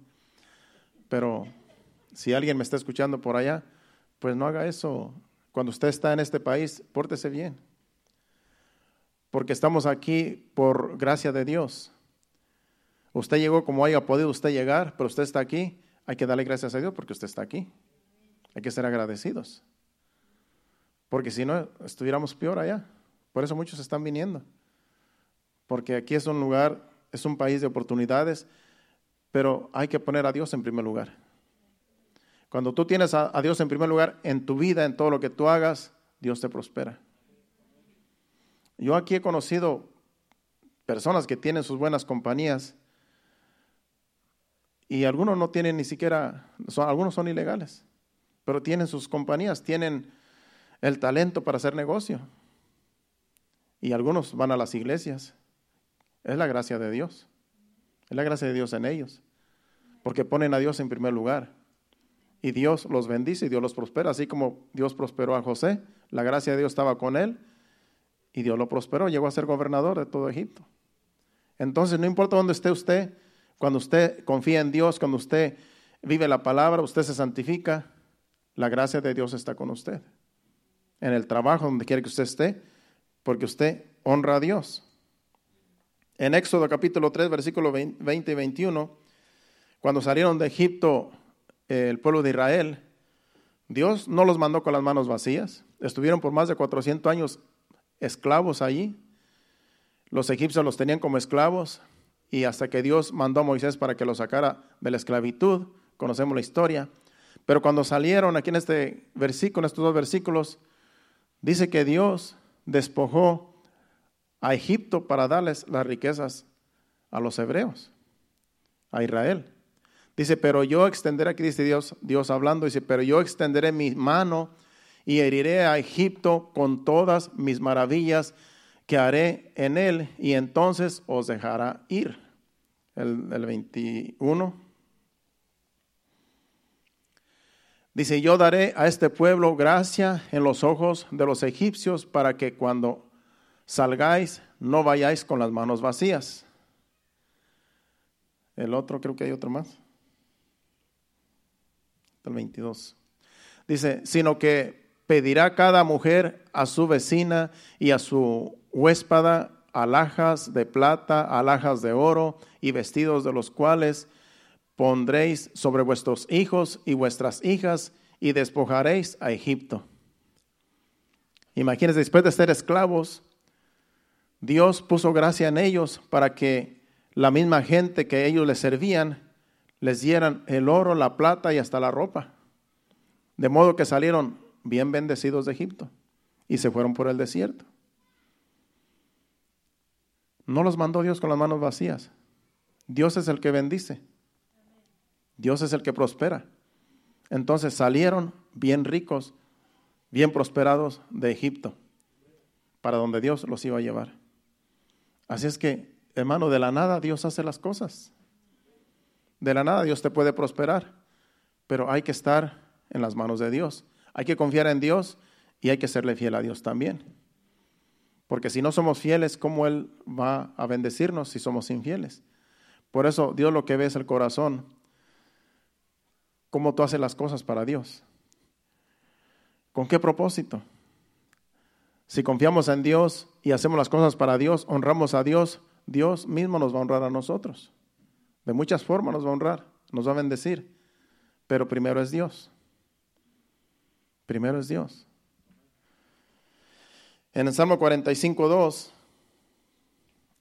Pero si alguien me está escuchando por allá, pues no haga eso. Cuando usted está en este país, pórtese bien. Porque estamos aquí por gracia de Dios. Usted llegó como haya podido usted llegar, pero usted está aquí. Hay que darle gracias a Dios porque usted está aquí. Hay que ser agradecidos. Porque si no, estuviéramos peor allá. Por eso muchos están viniendo porque aquí es un lugar, es un país de oportunidades, pero hay que poner a Dios en primer lugar. Cuando tú tienes a, Dios en primer lugar en tu vida, en todo lo que tú hagas, Dios te prospera. Yo aquí he conocido personas que tienen sus buenas compañías y algunos no tienen ni siquiera, algunos son ilegales, pero tienen sus compañías, tienen el talento para hacer negocio. Y algunos van a las iglesias es la gracia de Dios. Es la gracia de Dios en ellos. Porque ponen a Dios en primer lugar. Y Dios los bendice y Dios los prospera. Así como Dios prosperó a José, la gracia de Dios estaba con él y Dios lo prosperó. Llegó a ser gobernador de todo Egipto. Entonces, no importa dónde esté usted, Cuando usted confía en Dios, cuando usted vive la palabra, usted se santifica, la gracia de Dios está con usted. En el trabajo, donde quiera que usted esté, porque usted honra a Dios. En Éxodo capítulo 3, versículo 20 y 21, cuando salieron de Egipto el pueblo de Israel, Dios no los mandó con las manos vacías. Estuvieron por más de 400 años esclavos allí. Los egipcios los tenían como esclavos y hasta que Dios mandó a Moisés para que los sacara de la esclavitud, conocemos la historia. Pero cuando salieron aquí en este versículo, en estos dos versículos, dice que Dios despojó a Egipto para darles las riquezas a los hebreos, a Israel. Dice, pero yo extenderé, aquí dice Dios, Dios hablando, dice, pero yo extenderé mi mano y heriré a Egipto con todas mis maravillas que haré en él y entonces os dejará ir. El, el 21. Dice, yo daré a este pueblo gracia en los ojos de los egipcios para que cuando salgáis no vayáis con las manos vacías. El otro, creo que hay otro más. El 22. Dice, sino que pedirá cada mujer a su vecina y a su huéspada alhajas de plata, alhajas de oro y vestidos de los cuales pondréis sobre vuestros hijos y vuestras hijas y despojaréis a Egipto. Imagínense, después de ser esclavos, Dios puso gracia en ellos para que la misma gente que ellos les servían les dieran el oro, la plata y hasta la ropa. De modo que salieron bien bendecidos de Egipto y se fueron por el desierto. No los mandó Dios con las manos vacías. Dios es el que bendice. Dios es el que prospera. Entonces salieron bien ricos, bien prosperados de Egipto, para donde Dios los iba a llevar. Así es que, hermano, de la nada Dios hace las cosas. De la nada Dios te puede prosperar, pero hay que estar en las manos de Dios. Hay que confiar en Dios y hay que serle fiel a Dios también. Porque si no somos fieles, ¿cómo Él va a bendecirnos si somos infieles? Por eso Dios lo que ve es el corazón cómo tú haces las cosas para Dios. ¿Con qué propósito? Si confiamos en Dios y hacemos las cosas para Dios, honramos a Dios, Dios mismo nos va a honrar a nosotros. De muchas formas nos va a honrar, nos va a bendecir. Pero primero es Dios. Primero es Dios. En el Salmo 45, 2,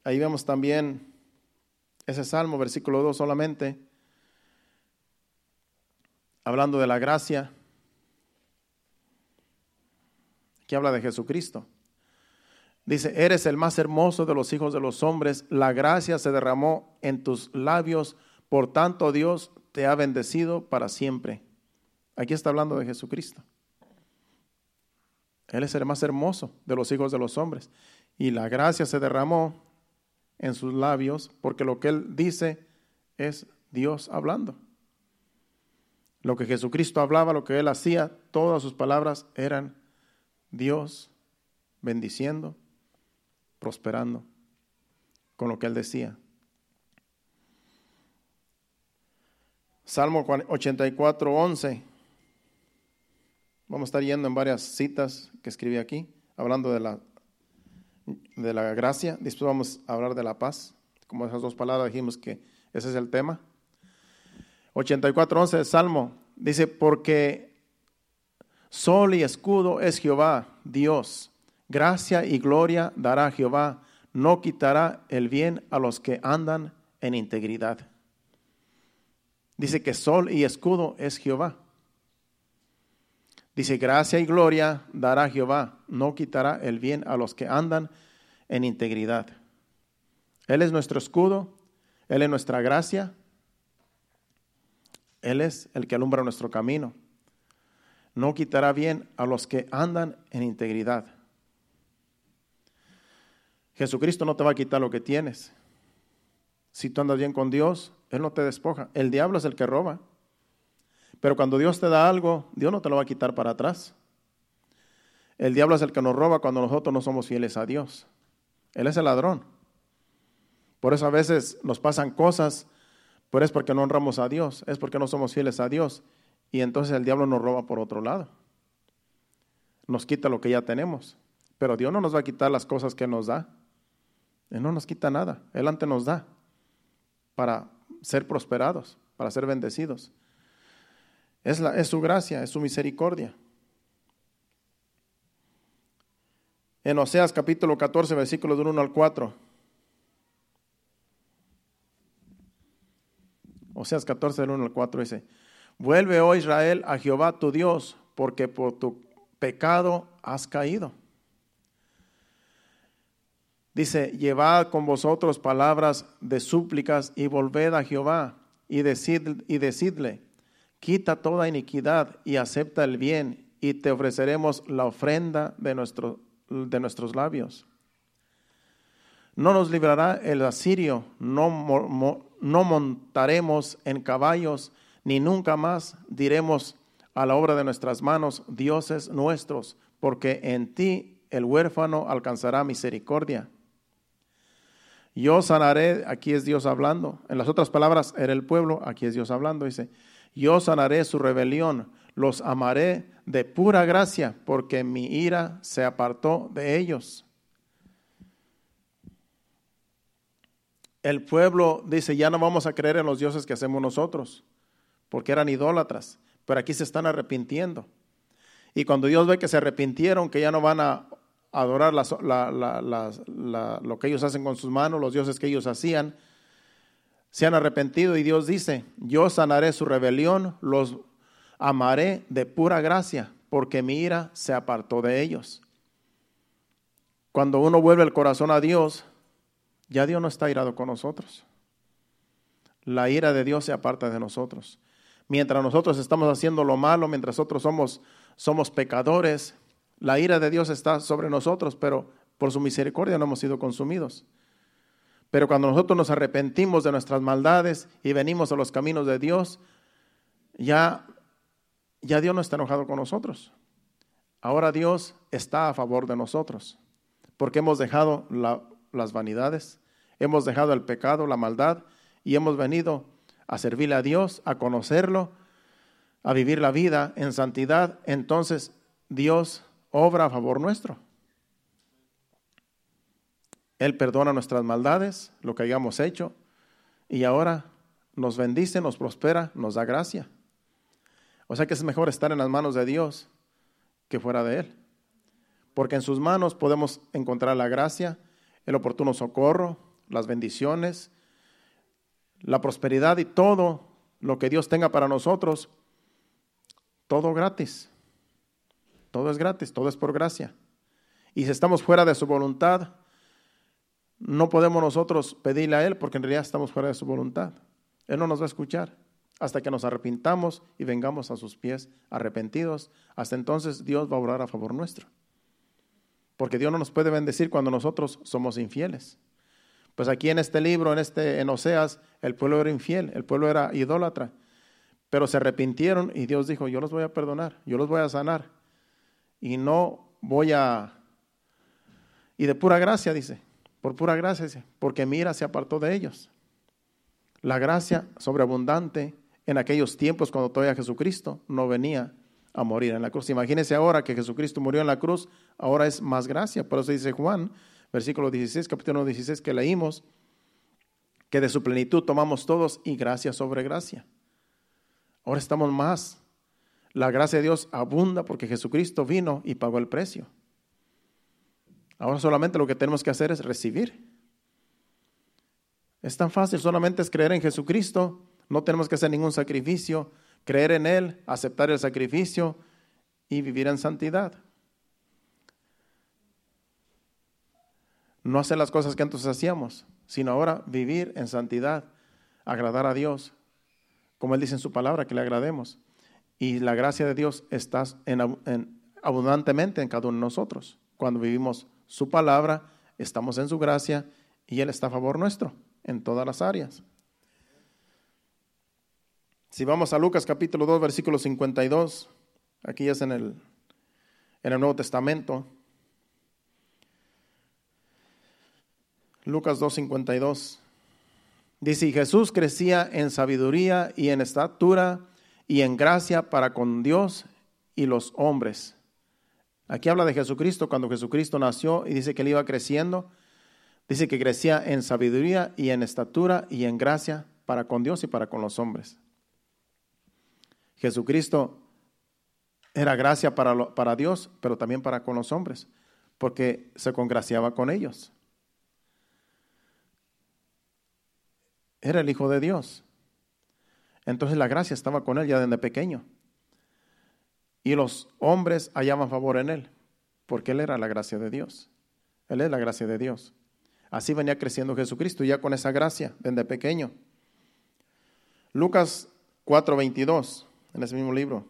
ahí vemos también ese Salmo, versículo 2 solamente hablando de la gracia, que habla de Jesucristo. Dice, eres el más hermoso de los hijos de los hombres, la gracia se derramó en tus labios, por tanto Dios te ha bendecido para siempre. Aquí está hablando de Jesucristo. Él es el más hermoso de los hijos de los hombres. Y la gracia se derramó en sus labios porque lo que él dice es Dios hablando. Lo que Jesucristo hablaba, lo que él hacía, todas sus palabras eran Dios bendiciendo, prosperando con lo que él decía. Salmo 84, 11. Vamos a estar yendo en varias citas que escribí aquí, hablando de la, de la gracia. Después vamos a hablar de la paz. Como esas dos palabras dijimos que ese es el tema. 84.11 del Salmo dice, porque sol y escudo es Jehová, Dios. Gracia y gloria dará Jehová. No quitará el bien a los que andan en integridad. Dice que sol y escudo es Jehová. Dice, gracia y gloria dará Jehová. No quitará el bien a los que andan en integridad. Él es nuestro escudo, Él es nuestra gracia, él es el que alumbra nuestro camino. No quitará bien a los que andan en integridad. Jesucristo no te va a quitar lo que tienes. Si tú andas bien con Dios, Él no te despoja. El diablo es el que roba. Pero cuando Dios te da algo, Dios no te lo va a quitar para atrás. El diablo es el que nos roba cuando nosotros no somos fieles a Dios. Él es el ladrón. Por eso a veces nos pasan cosas Pero es porque no honramos a Dios, es porque no somos fieles a Dios. Y entonces el diablo nos roba por otro lado. Nos quita lo que ya tenemos. Pero Dios no nos va a quitar las cosas que nos da. Él no nos quita nada. Él antes nos da para ser prosperados, para ser bendecidos. Es, la, es su gracia, es su misericordia. En Oseas capítulo 14, versículos del 1 al 4. Oseas 14, del 1 al 4 dice, vuelve, oh Israel, a Jehová tu Dios, porque por tu pecado has caído. Dice, llevad con vosotros palabras de súplicas y volved a Jehová y, decid, y decidle, quita toda iniquidad y acepta el bien y te ofreceremos la ofrenda de, nuestro, de nuestros labios. No nos librará el asirio, no, no montaremos en caballos, ni nunca más diremos a la obra de nuestras manos, dioses nuestros, porque en ti el huérfano alcanzará misericordia. Yo sanaré, aquí es Dios hablando. En las otras palabras, era el pueblo, aquí es Dios hablando. Dice, yo sanaré su rebelión, los amaré de pura gracia, porque mi ira se apartó de ellos. El pueblo dice, ya no vamos a creer en los dioses que hacemos nosotros, porque eran idólatras, pero aquí se están arrepintiendo. Y cuando Dios ve que se arrepintieron, que ya no van a adorar lo que ellos hacen con sus manos, los dioses que ellos hacían, se han arrepentido y Dios dice, yo sanaré su rebelión, los amaré de pura gracia, porque mi ira se apartó de ellos. Cuando uno vuelve el corazón a Dios, ya Dios no está irado con nosotros. La ira de Dios se aparta de nosotros. Mientras nosotros estamos haciendo lo malo, mientras nosotros somos, somos pecadores, la ira de Dios está sobre nosotros, pero por su misericordia no hemos sido consumidos. Pero cuando nosotros nos arrepentimos de nuestras maldades y venimos a los caminos de Dios, ya, ya Dios no está enojado con nosotros. Ahora Dios está a favor de nosotros, porque hemos dejado las vanidades, hemos dejado el pecado, la maldad, y hemos venido a servirle a Dios, a conocerlo, a vivir la vida en santidad. Entonces Dios obra a favor nuestro. Él perdona nuestras maldades, lo que hayamos hecho, y ahora nos bendice, nos prospera, nos da gracia. O sea que es mejor estar en las manos de Dios que fuera de Él. Porque en sus manos podemos encontrar la gracia, el oportuno socorro, las bendiciones, la prosperidad y todo lo que Dios tenga para nosotros, todo gratis. Todo es gratis, todo es por gracia. Y si estamos fuera de su voluntad, no podemos nosotros pedirle a Él porque en realidad estamos fuera de su voluntad. Él no nos va a escuchar hasta que nos arrepintamos y vengamos a sus pies arrepentidos. Hasta entonces Dios va a orar a favor nuestro. Porque Dios no nos puede bendecir cuando nosotros somos infieles. Pues aquí en este libro, en este en Oseas, el pueblo era infiel, el pueblo era idólatra, pero se arrepintieron y Dios dijo, "Yo los voy a perdonar, yo los voy a sanar." Y no voy a... Y de pura gracia, dice, por pura gracia, dice, porque mira, se apartó de ellos. La gracia sobreabundante en aquellos tiempos cuando todavía Jesucristo no venía a morir en la cruz. Imagínense ahora que Jesucristo murió en la cruz, ahora es más gracia. Por eso dice Juan, versículo 16, capítulo 16 que leímos, que de su plenitud tomamos todos y gracia sobre gracia. Ahora estamos más la gracia de Dios abunda porque Jesucristo vino y pagó el precio. Ahora solamente lo que tenemos que hacer es recibir. Es tan fácil, solamente es creer en Jesucristo. No tenemos que hacer ningún sacrificio. Creer en Él, aceptar el sacrificio y vivir en santidad. No hacer las cosas que antes hacíamos, sino ahora vivir en santidad, agradar a Dios, como Él dice en su palabra, que le agrademos. Y la gracia de Dios está en, abundantemente en cada uno de nosotros. Cuando vivimos su palabra, estamos en su gracia y Él está a favor nuestro en todas las áreas. Si vamos a Lucas capítulo 2, versículo 52, aquí es en el, en el Nuevo Testamento. Lucas 2, 52. Dice, y Jesús crecía en sabiduría y en estatura y en gracia para con Dios y los hombres. Aquí habla de Jesucristo cuando Jesucristo nació y dice que él iba creciendo. Dice que crecía en sabiduría y en estatura y en gracia para con Dios y para con los hombres. Jesucristo era gracia para, para Dios, pero también para con los hombres, porque se congraciaba con ellos. Era el Hijo de Dios. Entonces la gracia estaba con él ya desde pequeño. Y los hombres hallaban favor en él, porque él era la gracia de Dios. Él es la gracia de Dios. Así venía creciendo Jesucristo, ya con esa gracia desde pequeño. Lucas 4:22, en ese mismo libro.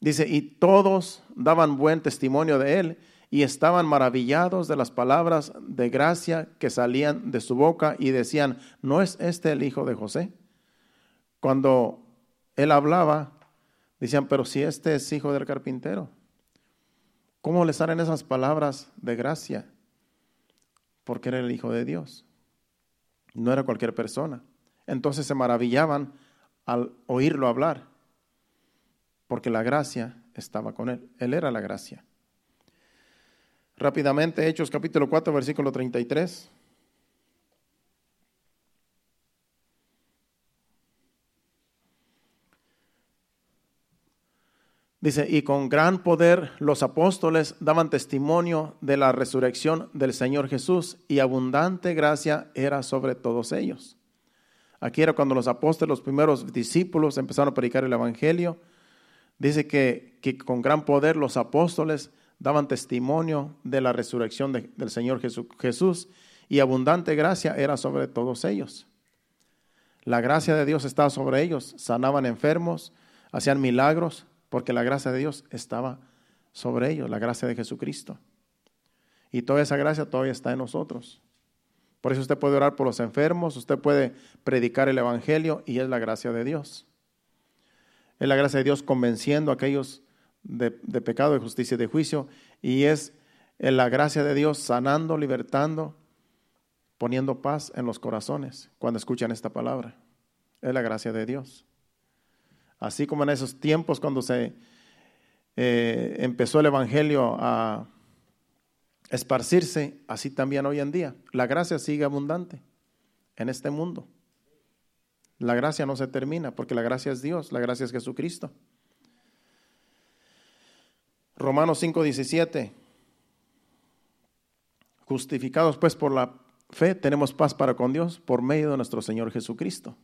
Dice, y todos daban buen testimonio de él y estaban maravillados de las palabras de gracia que salían de su boca y decían, ¿no es este el hijo de José? Cuando él hablaba, decían, pero si este es hijo del carpintero, ¿cómo le salen esas palabras de gracia? Porque era el hijo de Dios, no era cualquier persona. Entonces se maravillaban al oírlo hablar porque la gracia estaba con él. Él era la gracia. Rápidamente, Hechos capítulo 4, versículo 33. Dice, y con gran poder los apóstoles daban testimonio de la resurrección del Señor Jesús y abundante gracia era sobre todos ellos. Aquí era cuando los apóstoles, los primeros discípulos empezaron a predicar el Evangelio Dice que, con gran poder los apóstoles daban testimonio de la resurrección del Señor Jesús y abundante gracia era sobre todos ellos. La gracia de Dios estaba sobre ellos, sanaban enfermos, hacían milagros, porque la gracia de Dios estaba sobre ellos, la gracia de Jesucristo. Y toda esa gracia todavía está en nosotros. Por eso usted puede orar por los enfermos, usted puede predicar el Evangelio y es la gracia de Dios. Es la gracia de Dios convenciendo a aquellos de, pecado, de justicia y de juicio. Y es la gracia de Dios sanando, libertando, poniendo paz en los corazones cuando escuchan esta palabra. Es la gracia de Dios. Así como en esos tiempos cuando se eh, empezó el Evangelio a esparcirse, así también hoy en día. La gracia sigue abundante en este mundo. La gracia no se termina porque la gracia es Dios, la gracia es Jesucristo. Romanos 5:17. Justificados pues por la fe, tenemos paz para con Dios por medio de nuestro Señor Jesucristo.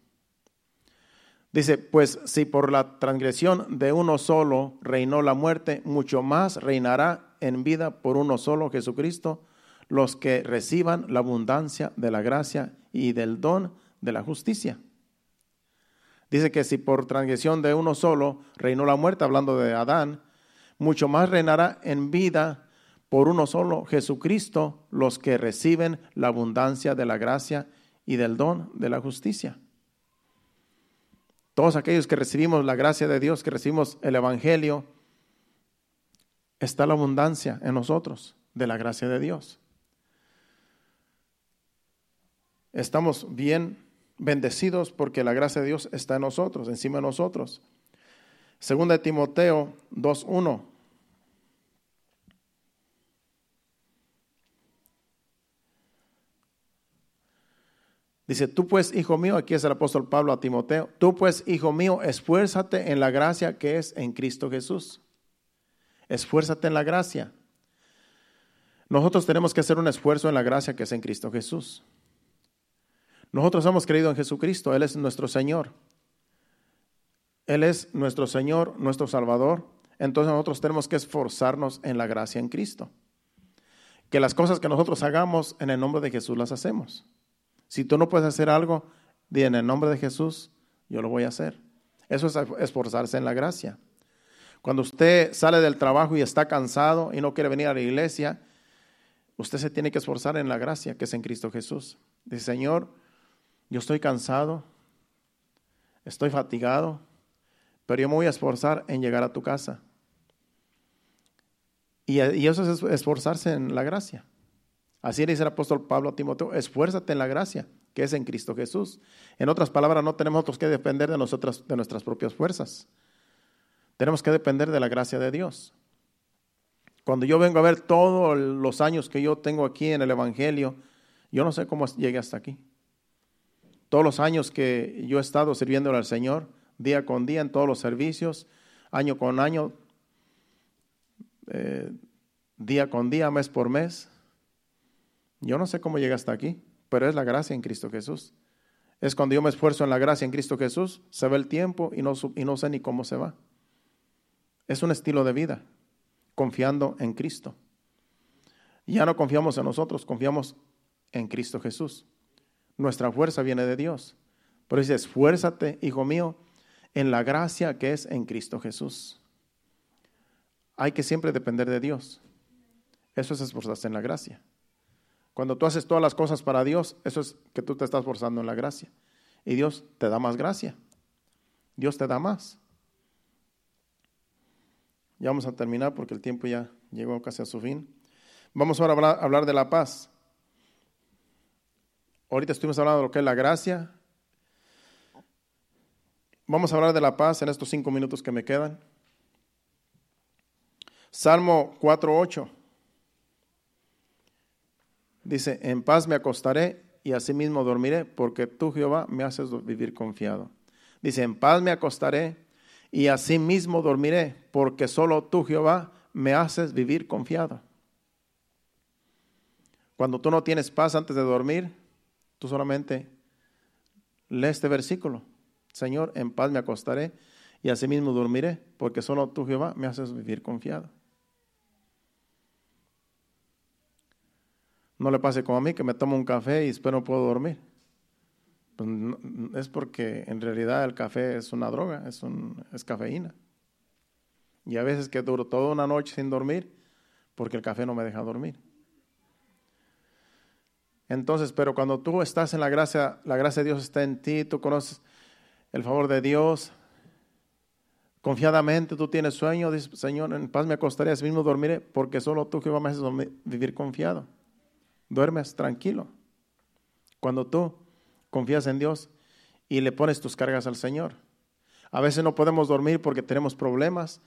Dice, pues si por la transgresión de uno solo reinó la muerte, mucho más reinará en vida por uno solo, Jesucristo, los que reciban la abundancia de la gracia y del don de la justicia. Dice que si por transgresión de uno solo reinó la muerte, hablando de Adán, mucho más reinará en vida por uno solo, Jesucristo, los que reciben la abundancia de la gracia y del don de la justicia. Todos aquellos que recibimos la gracia de Dios, que recibimos el Evangelio, está la abundancia en nosotros de la gracia de Dios. Estamos bien bendecidos porque la gracia de Dios está en nosotros, encima de nosotros. Segunda de Timoteo 2.1. Dice, tú pues, hijo mío, aquí es el apóstol Pablo a Timoteo, tú pues, hijo mío, esfuérzate en la gracia que es en Cristo Jesús. Esfuérzate en la gracia. Nosotros tenemos que hacer un esfuerzo en la gracia que es en Cristo Jesús. Nosotros hemos creído en Jesucristo, Él es nuestro Señor. Él es nuestro Señor, nuestro Salvador. Entonces nosotros tenemos que esforzarnos en la gracia en Cristo. Que las cosas que nosotros hagamos en el nombre de Jesús las hacemos. Si tú no puedes hacer algo, di en el nombre de Jesús, yo lo voy a hacer. Eso es esforzarse en la gracia. Cuando usted sale del trabajo y está cansado y no quiere venir a la iglesia, usted se tiene que esforzar en la gracia que es en Cristo Jesús. Dice, Señor, yo estoy cansado, estoy fatigado, pero yo me voy a esforzar en llegar a tu casa. Y, eso es esforzarse en la gracia. Así dice el apóstol Pablo a Timoteo, esfuérzate en la gracia que es en Cristo Jesús. En otras palabras, no tenemos nosotros que depender de nosotras, de nuestras propias fuerzas. Tenemos que depender de la gracia de Dios. Cuando yo vengo a ver todos los años que yo tengo aquí en el Evangelio, yo no sé cómo llegué hasta aquí. Todos los años que yo he estado sirviéndole al Señor, día con día, en todos los servicios, año con año, eh, día con día, mes por mes. Yo no sé cómo llegué hasta aquí, pero es la gracia en Cristo Jesús. Es cuando yo me esfuerzo en la gracia en Cristo Jesús, se ve el tiempo y no, y no sé ni cómo se va. Es un estilo de vida, confiando en Cristo. Ya no confiamos en nosotros, confiamos en Cristo Jesús. Nuestra fuerza viene de Dios. Por eso dice, esfuérzate, hijo mío, en la gracia que es en Cristo Jesús. Hay que siempre depender de Dios. Eso es esforzarse en la gracia. Cuando tú haces todas las cosas para Dios, eso es que tú te estás esforzando en la gracia. Y Dios te da más gracia. Dios te da más. Ya vamos a terminar porque el tiempo ya llegó casi a su fin. Vamos ahora a hablar, de la paz. Ahorita estuvimos hablando de lo que es la gracia. Vamos a hablar de la paz en estos cinco minutos que me quedan. Salmo 4.8. Dice, en paz me acostaré y asimismo dormiré, porque tú, Jehová, me haces vivir confiado. Dice, en paz me acostaré y asimismo dormiré, porque solo tú, Jehová, me haces vivir confiado. Cuando tú no tienes paz antes de dormir, tú solamente lee este versículo. Señor, en paz me acostaré y asimismo dormiré, porque solo tú, Jehová, me haces vivir confiado. No le pase como a mí, que me tomo un café y espero no puedo dormir. Pues es porque en realidad el café es una droga, es, un, es cafeína. Y a veces que duro toda una noche sin dormir porque el café no me deja dormir. Entonces, pero cuando tú estás en la gracia, la gracia de Dios está en ti, tú conoces el favor de Dios, confiadamente tú tienes sueño, dices, Señor, en paz me acostaré, así mismo dormiré, porque solo tú, Jehová, me haces vivir confiado. Duermes tranquilo. Cuando tú confías en Dios y le pones tus cargas al Señor. A veces no podemos dormir porque tenemos problemas,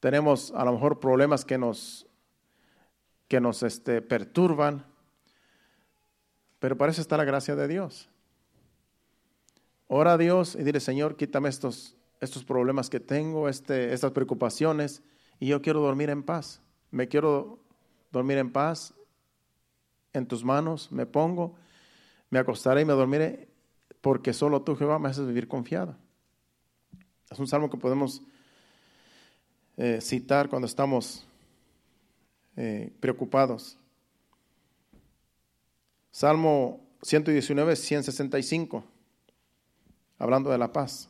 tenemos a lo mejor problemas que nos, que nos este, perturban, pero para eso está la gracia de Dios. Ora a Dios y dile, Señor, quítame estos, estos problemas que tengo, este, estas preocupaciones, y yo quiero dormir en paz. Me quiero dormir en paz en tus manos me pongo, me acostaré y me dormiré, porque solo tú, Jehová, me haces vivir confiado. Es un salmo que podemos eh, citar cuando estamos eh, preocupados. Salmo 119, 165, hablando de la paz.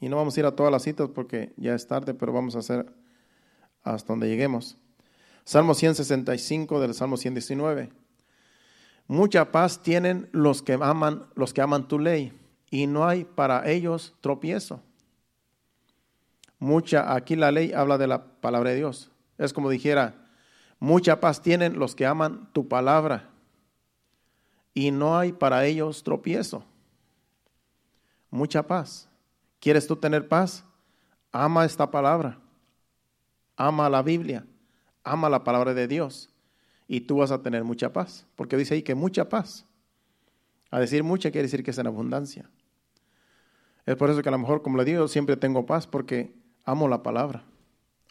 Y no vamos a ir a todas las citas porque ya es tarde, pero vamos a hacer hasta donde lleguemos. Salmo 165 del Salmo 119. Mucha paz tienen los que aman, los que aman tu ley, y no hay para ellos tropiezo. Mucha, aquí la ley habla de la palabra de Dios. Es como dijera, mucha paz tienen los que aman tu palabra, y no hay para ellos tropiezo. Mucha paz. ¿Quieres tú tener paz? Ama esta palabra. Ama la Biblia ama la palabra de Dios y tú vas a tener mucha paz. Porque dice ahí que mucha paz. A decir mucha quiere decir que es en abundancia. Es por eso que a lo mejor, como le digo, siempre tengo paz porque amo la palabra,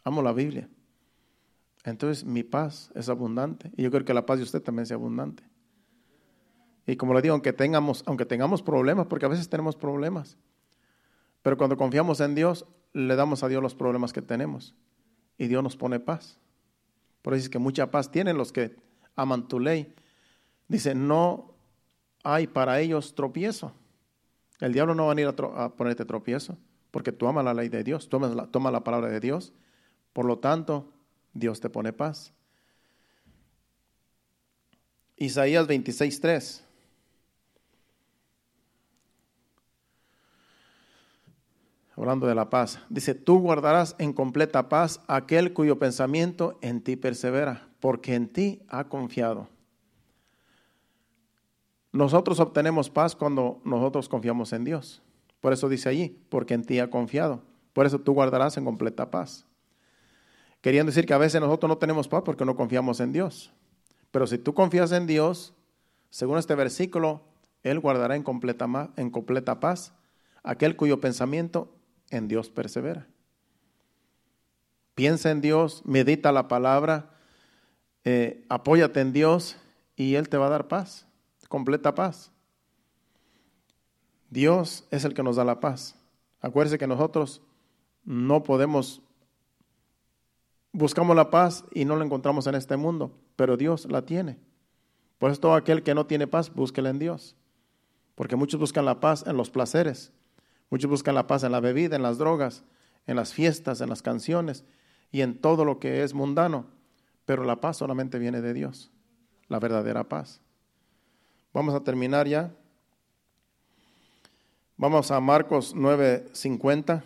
amo la Biblia. Entonces mi paz es abundante y yo creo que la paz de usted también sea abundante. Y como le digo, aunque tengamos, aunque tengamos problemas, porque a veces tenemos problemas, pero cuando confiamos en Dios, le damos a Dios los problemas que tenemos y Dios nos pone paz. Por eso es que mucha paz tienen los que aman tu ley. Dice, no hay para ellos tropiezo. El diablo no va a venir a, ponerte tropiezo, porque tú amas la ley de Dios, tomas la, toma la palabra de Dios. Por lo tanto, Dios te pone paz. Isaías hablando de la paz, dice, tú guardarás en completa paz aquel cuyo pensamiento en ti persevera, porque en ti ha confiado. Nosotros obtenemos paz cuando nosotros confiamos en Dios. Por eso dice allí, porque en ti ha confiado. Por eso tú guardarás en completa paz. Queriendo decir que a veces nosotros no tenemos paz porque no confiamos en Dios. Pero si tú confías en Dios, según este versículo, Él guardará en completa, en completa paz aquel cuyo pensamiento en Dios persevera. Piensa en Dios, medita la palabra, eh, apóyate en Dios y Él te va a dar paz completa paz. Dios es el que nos da la paz. Acuérdese que nosotros no podemos, buscamos la paz y no la encontramos en este mundo, pero Dios la tiene. Por eso todo aquel que no tiene paz, búsquela en Dios. Porque muchos buscan la paz en los placeres, muchos buscan la paz en la bebida, en las drogas, en las fiestas, en las canciones y en todo lo que es mundano. Pero la paz solamente viene de Dios, la verdadera paz. Vamos a terminar ya. Vamos a Marcos 9:50.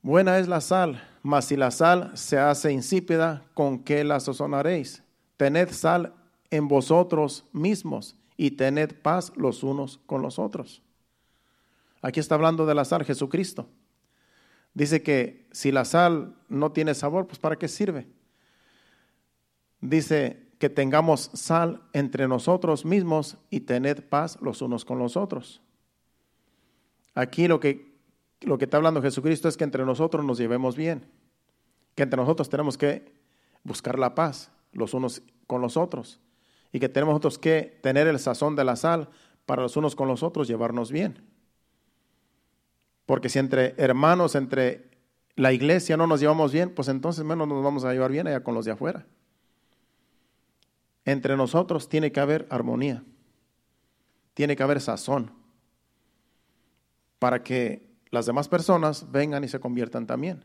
Buena es la sal, mas si la sal se hace insípida, ¿con qué la sazonaréis? Tened sal en vosotros mismos y tened paz los unos con los otros. Aquí está hablando de la sal Jesucristo. Dice que si la sal no tiene sabor, pues ¿para qué sirve? Dice que tengamos sal entre nosotros mismos y tened paz los unos con los otros. Aquí lo que, lo que está hablando Jesucristo es que entre nosotros nos llevemos bien, que entre nosotros tenemos que buscar la paz los unos con los otros y que tenemos que tener el sazón de la sal para los unos con los otros llevarnos bien. Porque si entre hermanos, entre la iglesia no nos llevamos bien, pues entonces menos nos vamos a llevar bien allá con los de afuera. Entre nosotros tiene que haber armonía, tiene que haber sazón, para que las demás personas vengan y se conviertan también.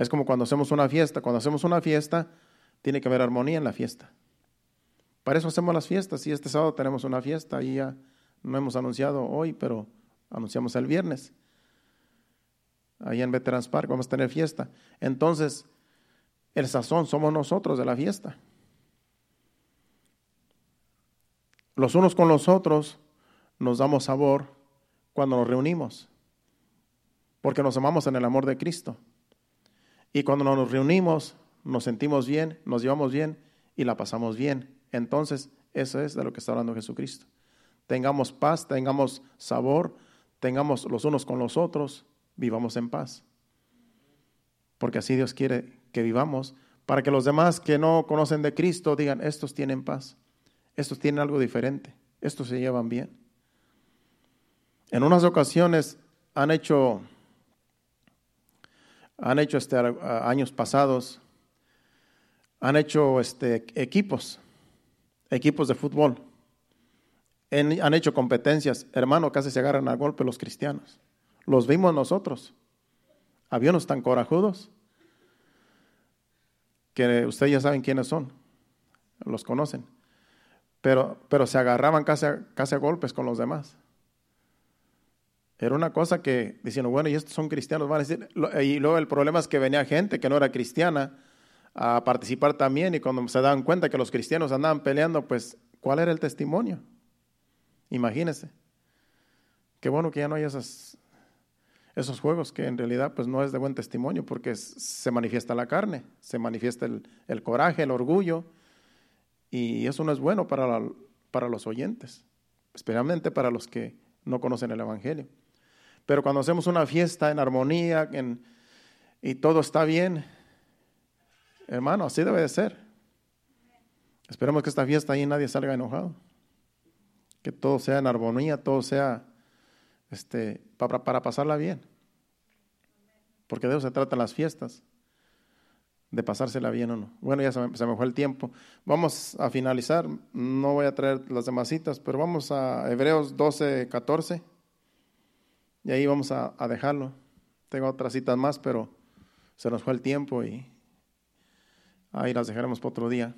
Es como cuando hacemos una fiesta, cuando hacemos una fiesta, tiene que haber armonía en la fiesta. Para eso hacemos las fiestas y este sábado tenemos una fiesta y ya no hemos anunciado hoy, pero anunciamos el viernes. Ahí en Veterans Park vamos a tener fiesta. Entonces, el sazón somos nosotros de la fiesta. Los unos con los otros nos damos sabor cuando nos reunimos, porque nos amamos en el amor de Cristo. Y cuando nos reunimos, nos sentimos bien, nos llevamos bien y la pasamos bien. Entonces, eso es de lo que está hablando Jesucristo tengamos paz, tengamos sabor, tengamos los unos con los otros, vivamos en paz. Porque así Dios quiere que vivamos, para que los demás que no conocen de Cristo digan, estos tienen paz, estos tienen algo diferente, estos se llevan bien. En unas ocasiones han hecho, han hecho este, años pasados, han hecho este, equipos, equipos de fútbol han hecho competencias. Hermano, casi se agarran a golpe los cristianos. Los vimos nosotros. Unos tan corajudos que ustedes ya saben quiénes son. Los conocen. Pero, pero se agarraban casi casi a golpes con los demás. Era una cosa que diciendo, bueno, y estos son cristianos, van a decir. Y luego el problema es que venía gente que no era cristiana a participar también y cuando se daban cuenta que los cristianos andaban peleando, pues, ¿cuál era el testimonio? Imagínese. Qué bueno que ya no hay esos juegos que en realidad pues no es de buen testimonio porque se manifiesta la carne, se manifiesta el, coraje, el orgullo y eso no es bueno para, para los oyentes, especialmente para los que no conocen el Evangelio. Pero cuando hacemos una fiesta en armonía y todo está bien, hermano, así debe de ser. Esperemos que esta fiesta ahí nadie salga enojado que todo sea en armonía, todo sea este, para, para pasarla bien. Porque de eso se tratan las fiestas, de pasársela bien o no. Bueno, ya se me, fue el tiempo. Vamos a finalizar, no voy a traer las demás citas, pero vamos a Hebreos 12, 14, y ahí vamos a, dejarlo. Tengo otras citas más, pero se nos fue el tiempo y Ahí las dejaremos para otro día.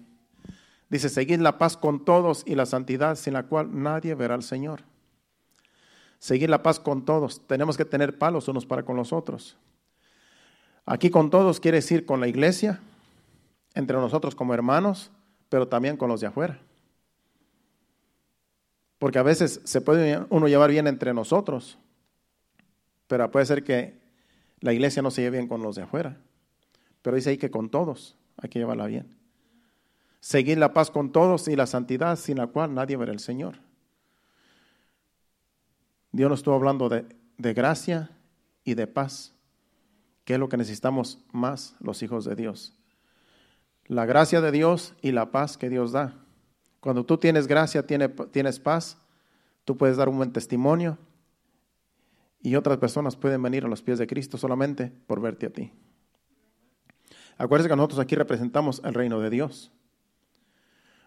Dice, seguid la paz con todos y la santidad sin la cual nadie verá al Señor. Seguir la paz con todos. Tenemos que tener palos unos para con los otros. Aquí con todos quiere decir con la iglesia, entre nosotros como hermanos, pero también con los de afuera. Porque a veces se puede uno llevar bien entre nosotros, pero puede ser que la iglesia no se lleve bien con los de afuera. Pero dice ahí que con todos hay que llevarla bien. Seguir la paz con todos y la santidad sin la cual nadie verá al Señor. Dios nos estuvo hablando de, de gracia y de paz, que es lo que necesitamos más los hijos de Dios. La gracia de Dios y la paz que Dios da. Cuando tú tienes gracia, tienes paz, tú puedes dar un buen testimonio y otras personas pueden venir a los pies de Cristo solamente por verte a ti. Acuérdense que nosotros aquí representamos el reino de Dios.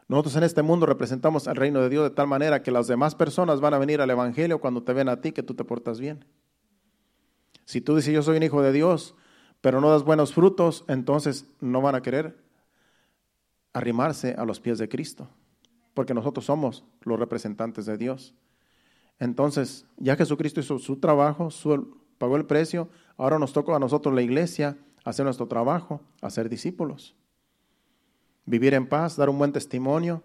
Nosotros en este mundo representamos el reino de Dios de tal manera que las demás personas van a venir al Evangelio cuando te ven a ti que tú te portas bien. Si tú dices yo soy un hijo de Dios, pero no das buenos frutos, entonces no van a querer arrimarse a los pies de Cristo porque nosotros somos los representantes de Dios. Entonces, ya Jesucristo hizo su trabajo, pagó el precio, ahora nos toca a nosotros la iglesia hacer nuestro trabajo, hacer discípulos. Vivir en paz, dar un buen testimonio,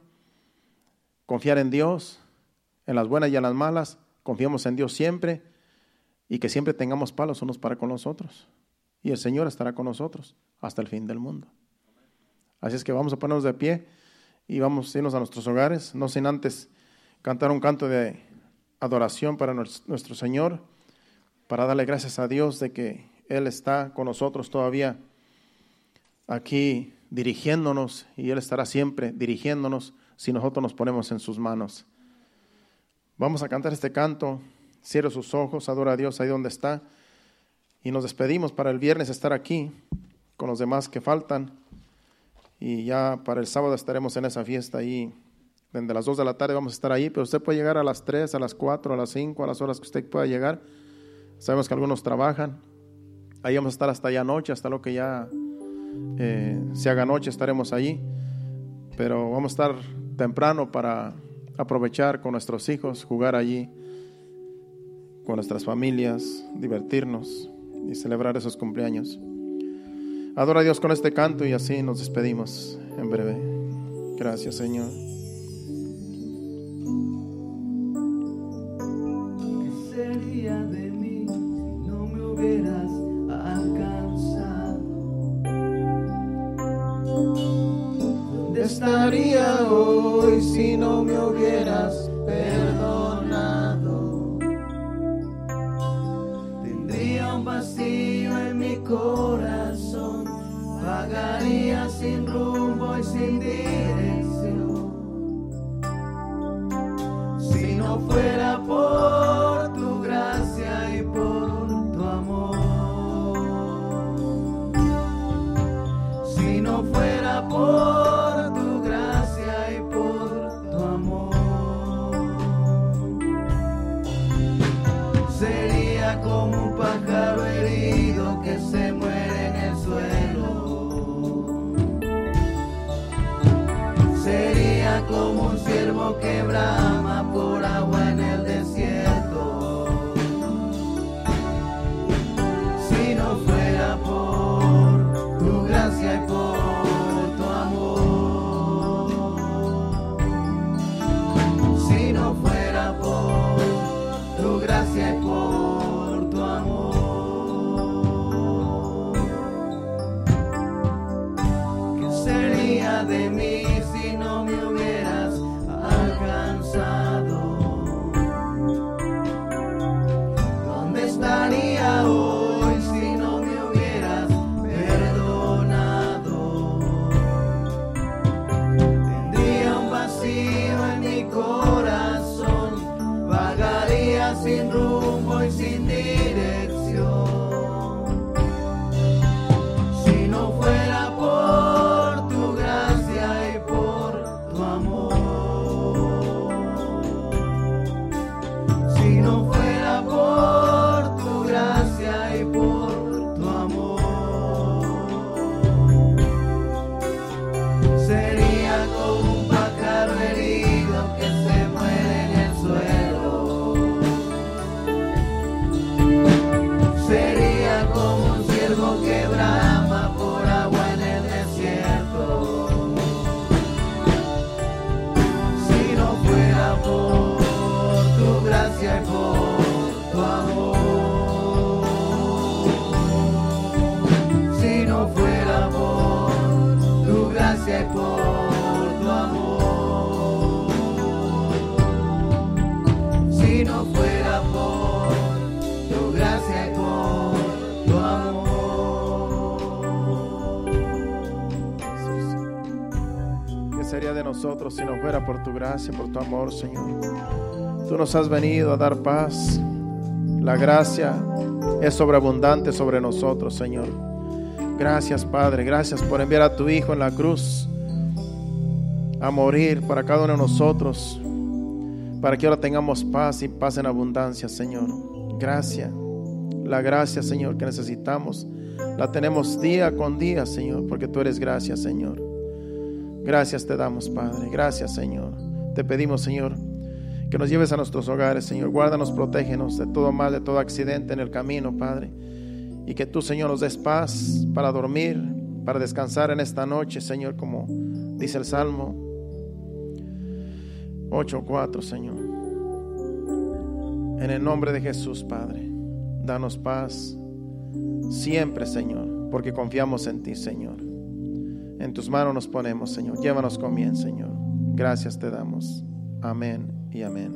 confiar en Dios, en las buenas y en las malas, confiamos en Dios siempre y que siempre tengamos palos unos para con los otros. Y el Señor estará con nosotros hasta el fin del mundo. Así es que vamos a ponernos de pie y vamos a irnos a nuestros hogares, no sin antes cantar un canto de adoración para nuestro Señor, para darle gracias a Dios de que Él está con nosotros todavía aquí dirigiéndonos y Él estará siempre dirigiéndonos si nosotros nos ponemos en sus manos. Vamos a cantar este canto, cierre sus ojos, adora a Dios ahí donde está y nos despedimos para el viernes estar aquí con los demás que faltan y ya para el sábado estaremos en esa fiesta ahí. Desde las 2 de la tarde vamos a estar ahí, pero usted puede llegar a las 3, a las 4, a las 5, a las horas que usted pueda llegar. Sabemos que algunos trabajan. Ahí vamos a estar hasta ya noche, hasta lo que ya eh, se haga noche estaremos allí. Pero vamos a estar temprano para aprovechar con nuestros hijos, jugar allí, con nuestras familias, divertirnos y celebrar esos cumpleaños. Adora a Dios con este canto y así nos despedimos en breve. Gracias, Señor. Hubieras alcanzado? ¿Dónde estaría hoy si no me hubieras perdonado? Nosotros si no fuera por tu gracia, por tu amor, Señor? Tú nos has venido a dar paz. La gracia es sobreabundante sobre nosotros, Señor. Gracias, Padre. Gracias por enviar a tu Hijo en la cruz a morir para cada uno de nosotros, para que ahora tengamos paz y paz en abundancia, Señor. Gracias. La gracia, Señor, que necesitamos, la tenemos día con día, Señor, porque tú eres gracia, Señor. Gracias te damos, Padre. Gracias, Señor. Te pedimos, Señor, que nos lleves a nuestros hogares, Señor. Guárdanos, protégenos de todo mal, de todo accidente en el camino, Padre. Y que tú, Señor, nos des paz para dormir, para descansar en esta noche, Señor, como dice el Salmo 8.4, Señor. En el nombre de Jesús, Padre, danos paz siempre, Señor, porque confiamos en ti, Señor. En tus manos nos ponemos, Señor. Llévanos con bien, Señor. Gracias te damos. Amén y amén.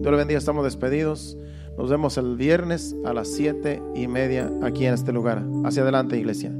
Dios le bendiga, estamos despedidos. Nos vemos el viernes a las siete y media aquí en este lugar. Hacia adelante, iglesia.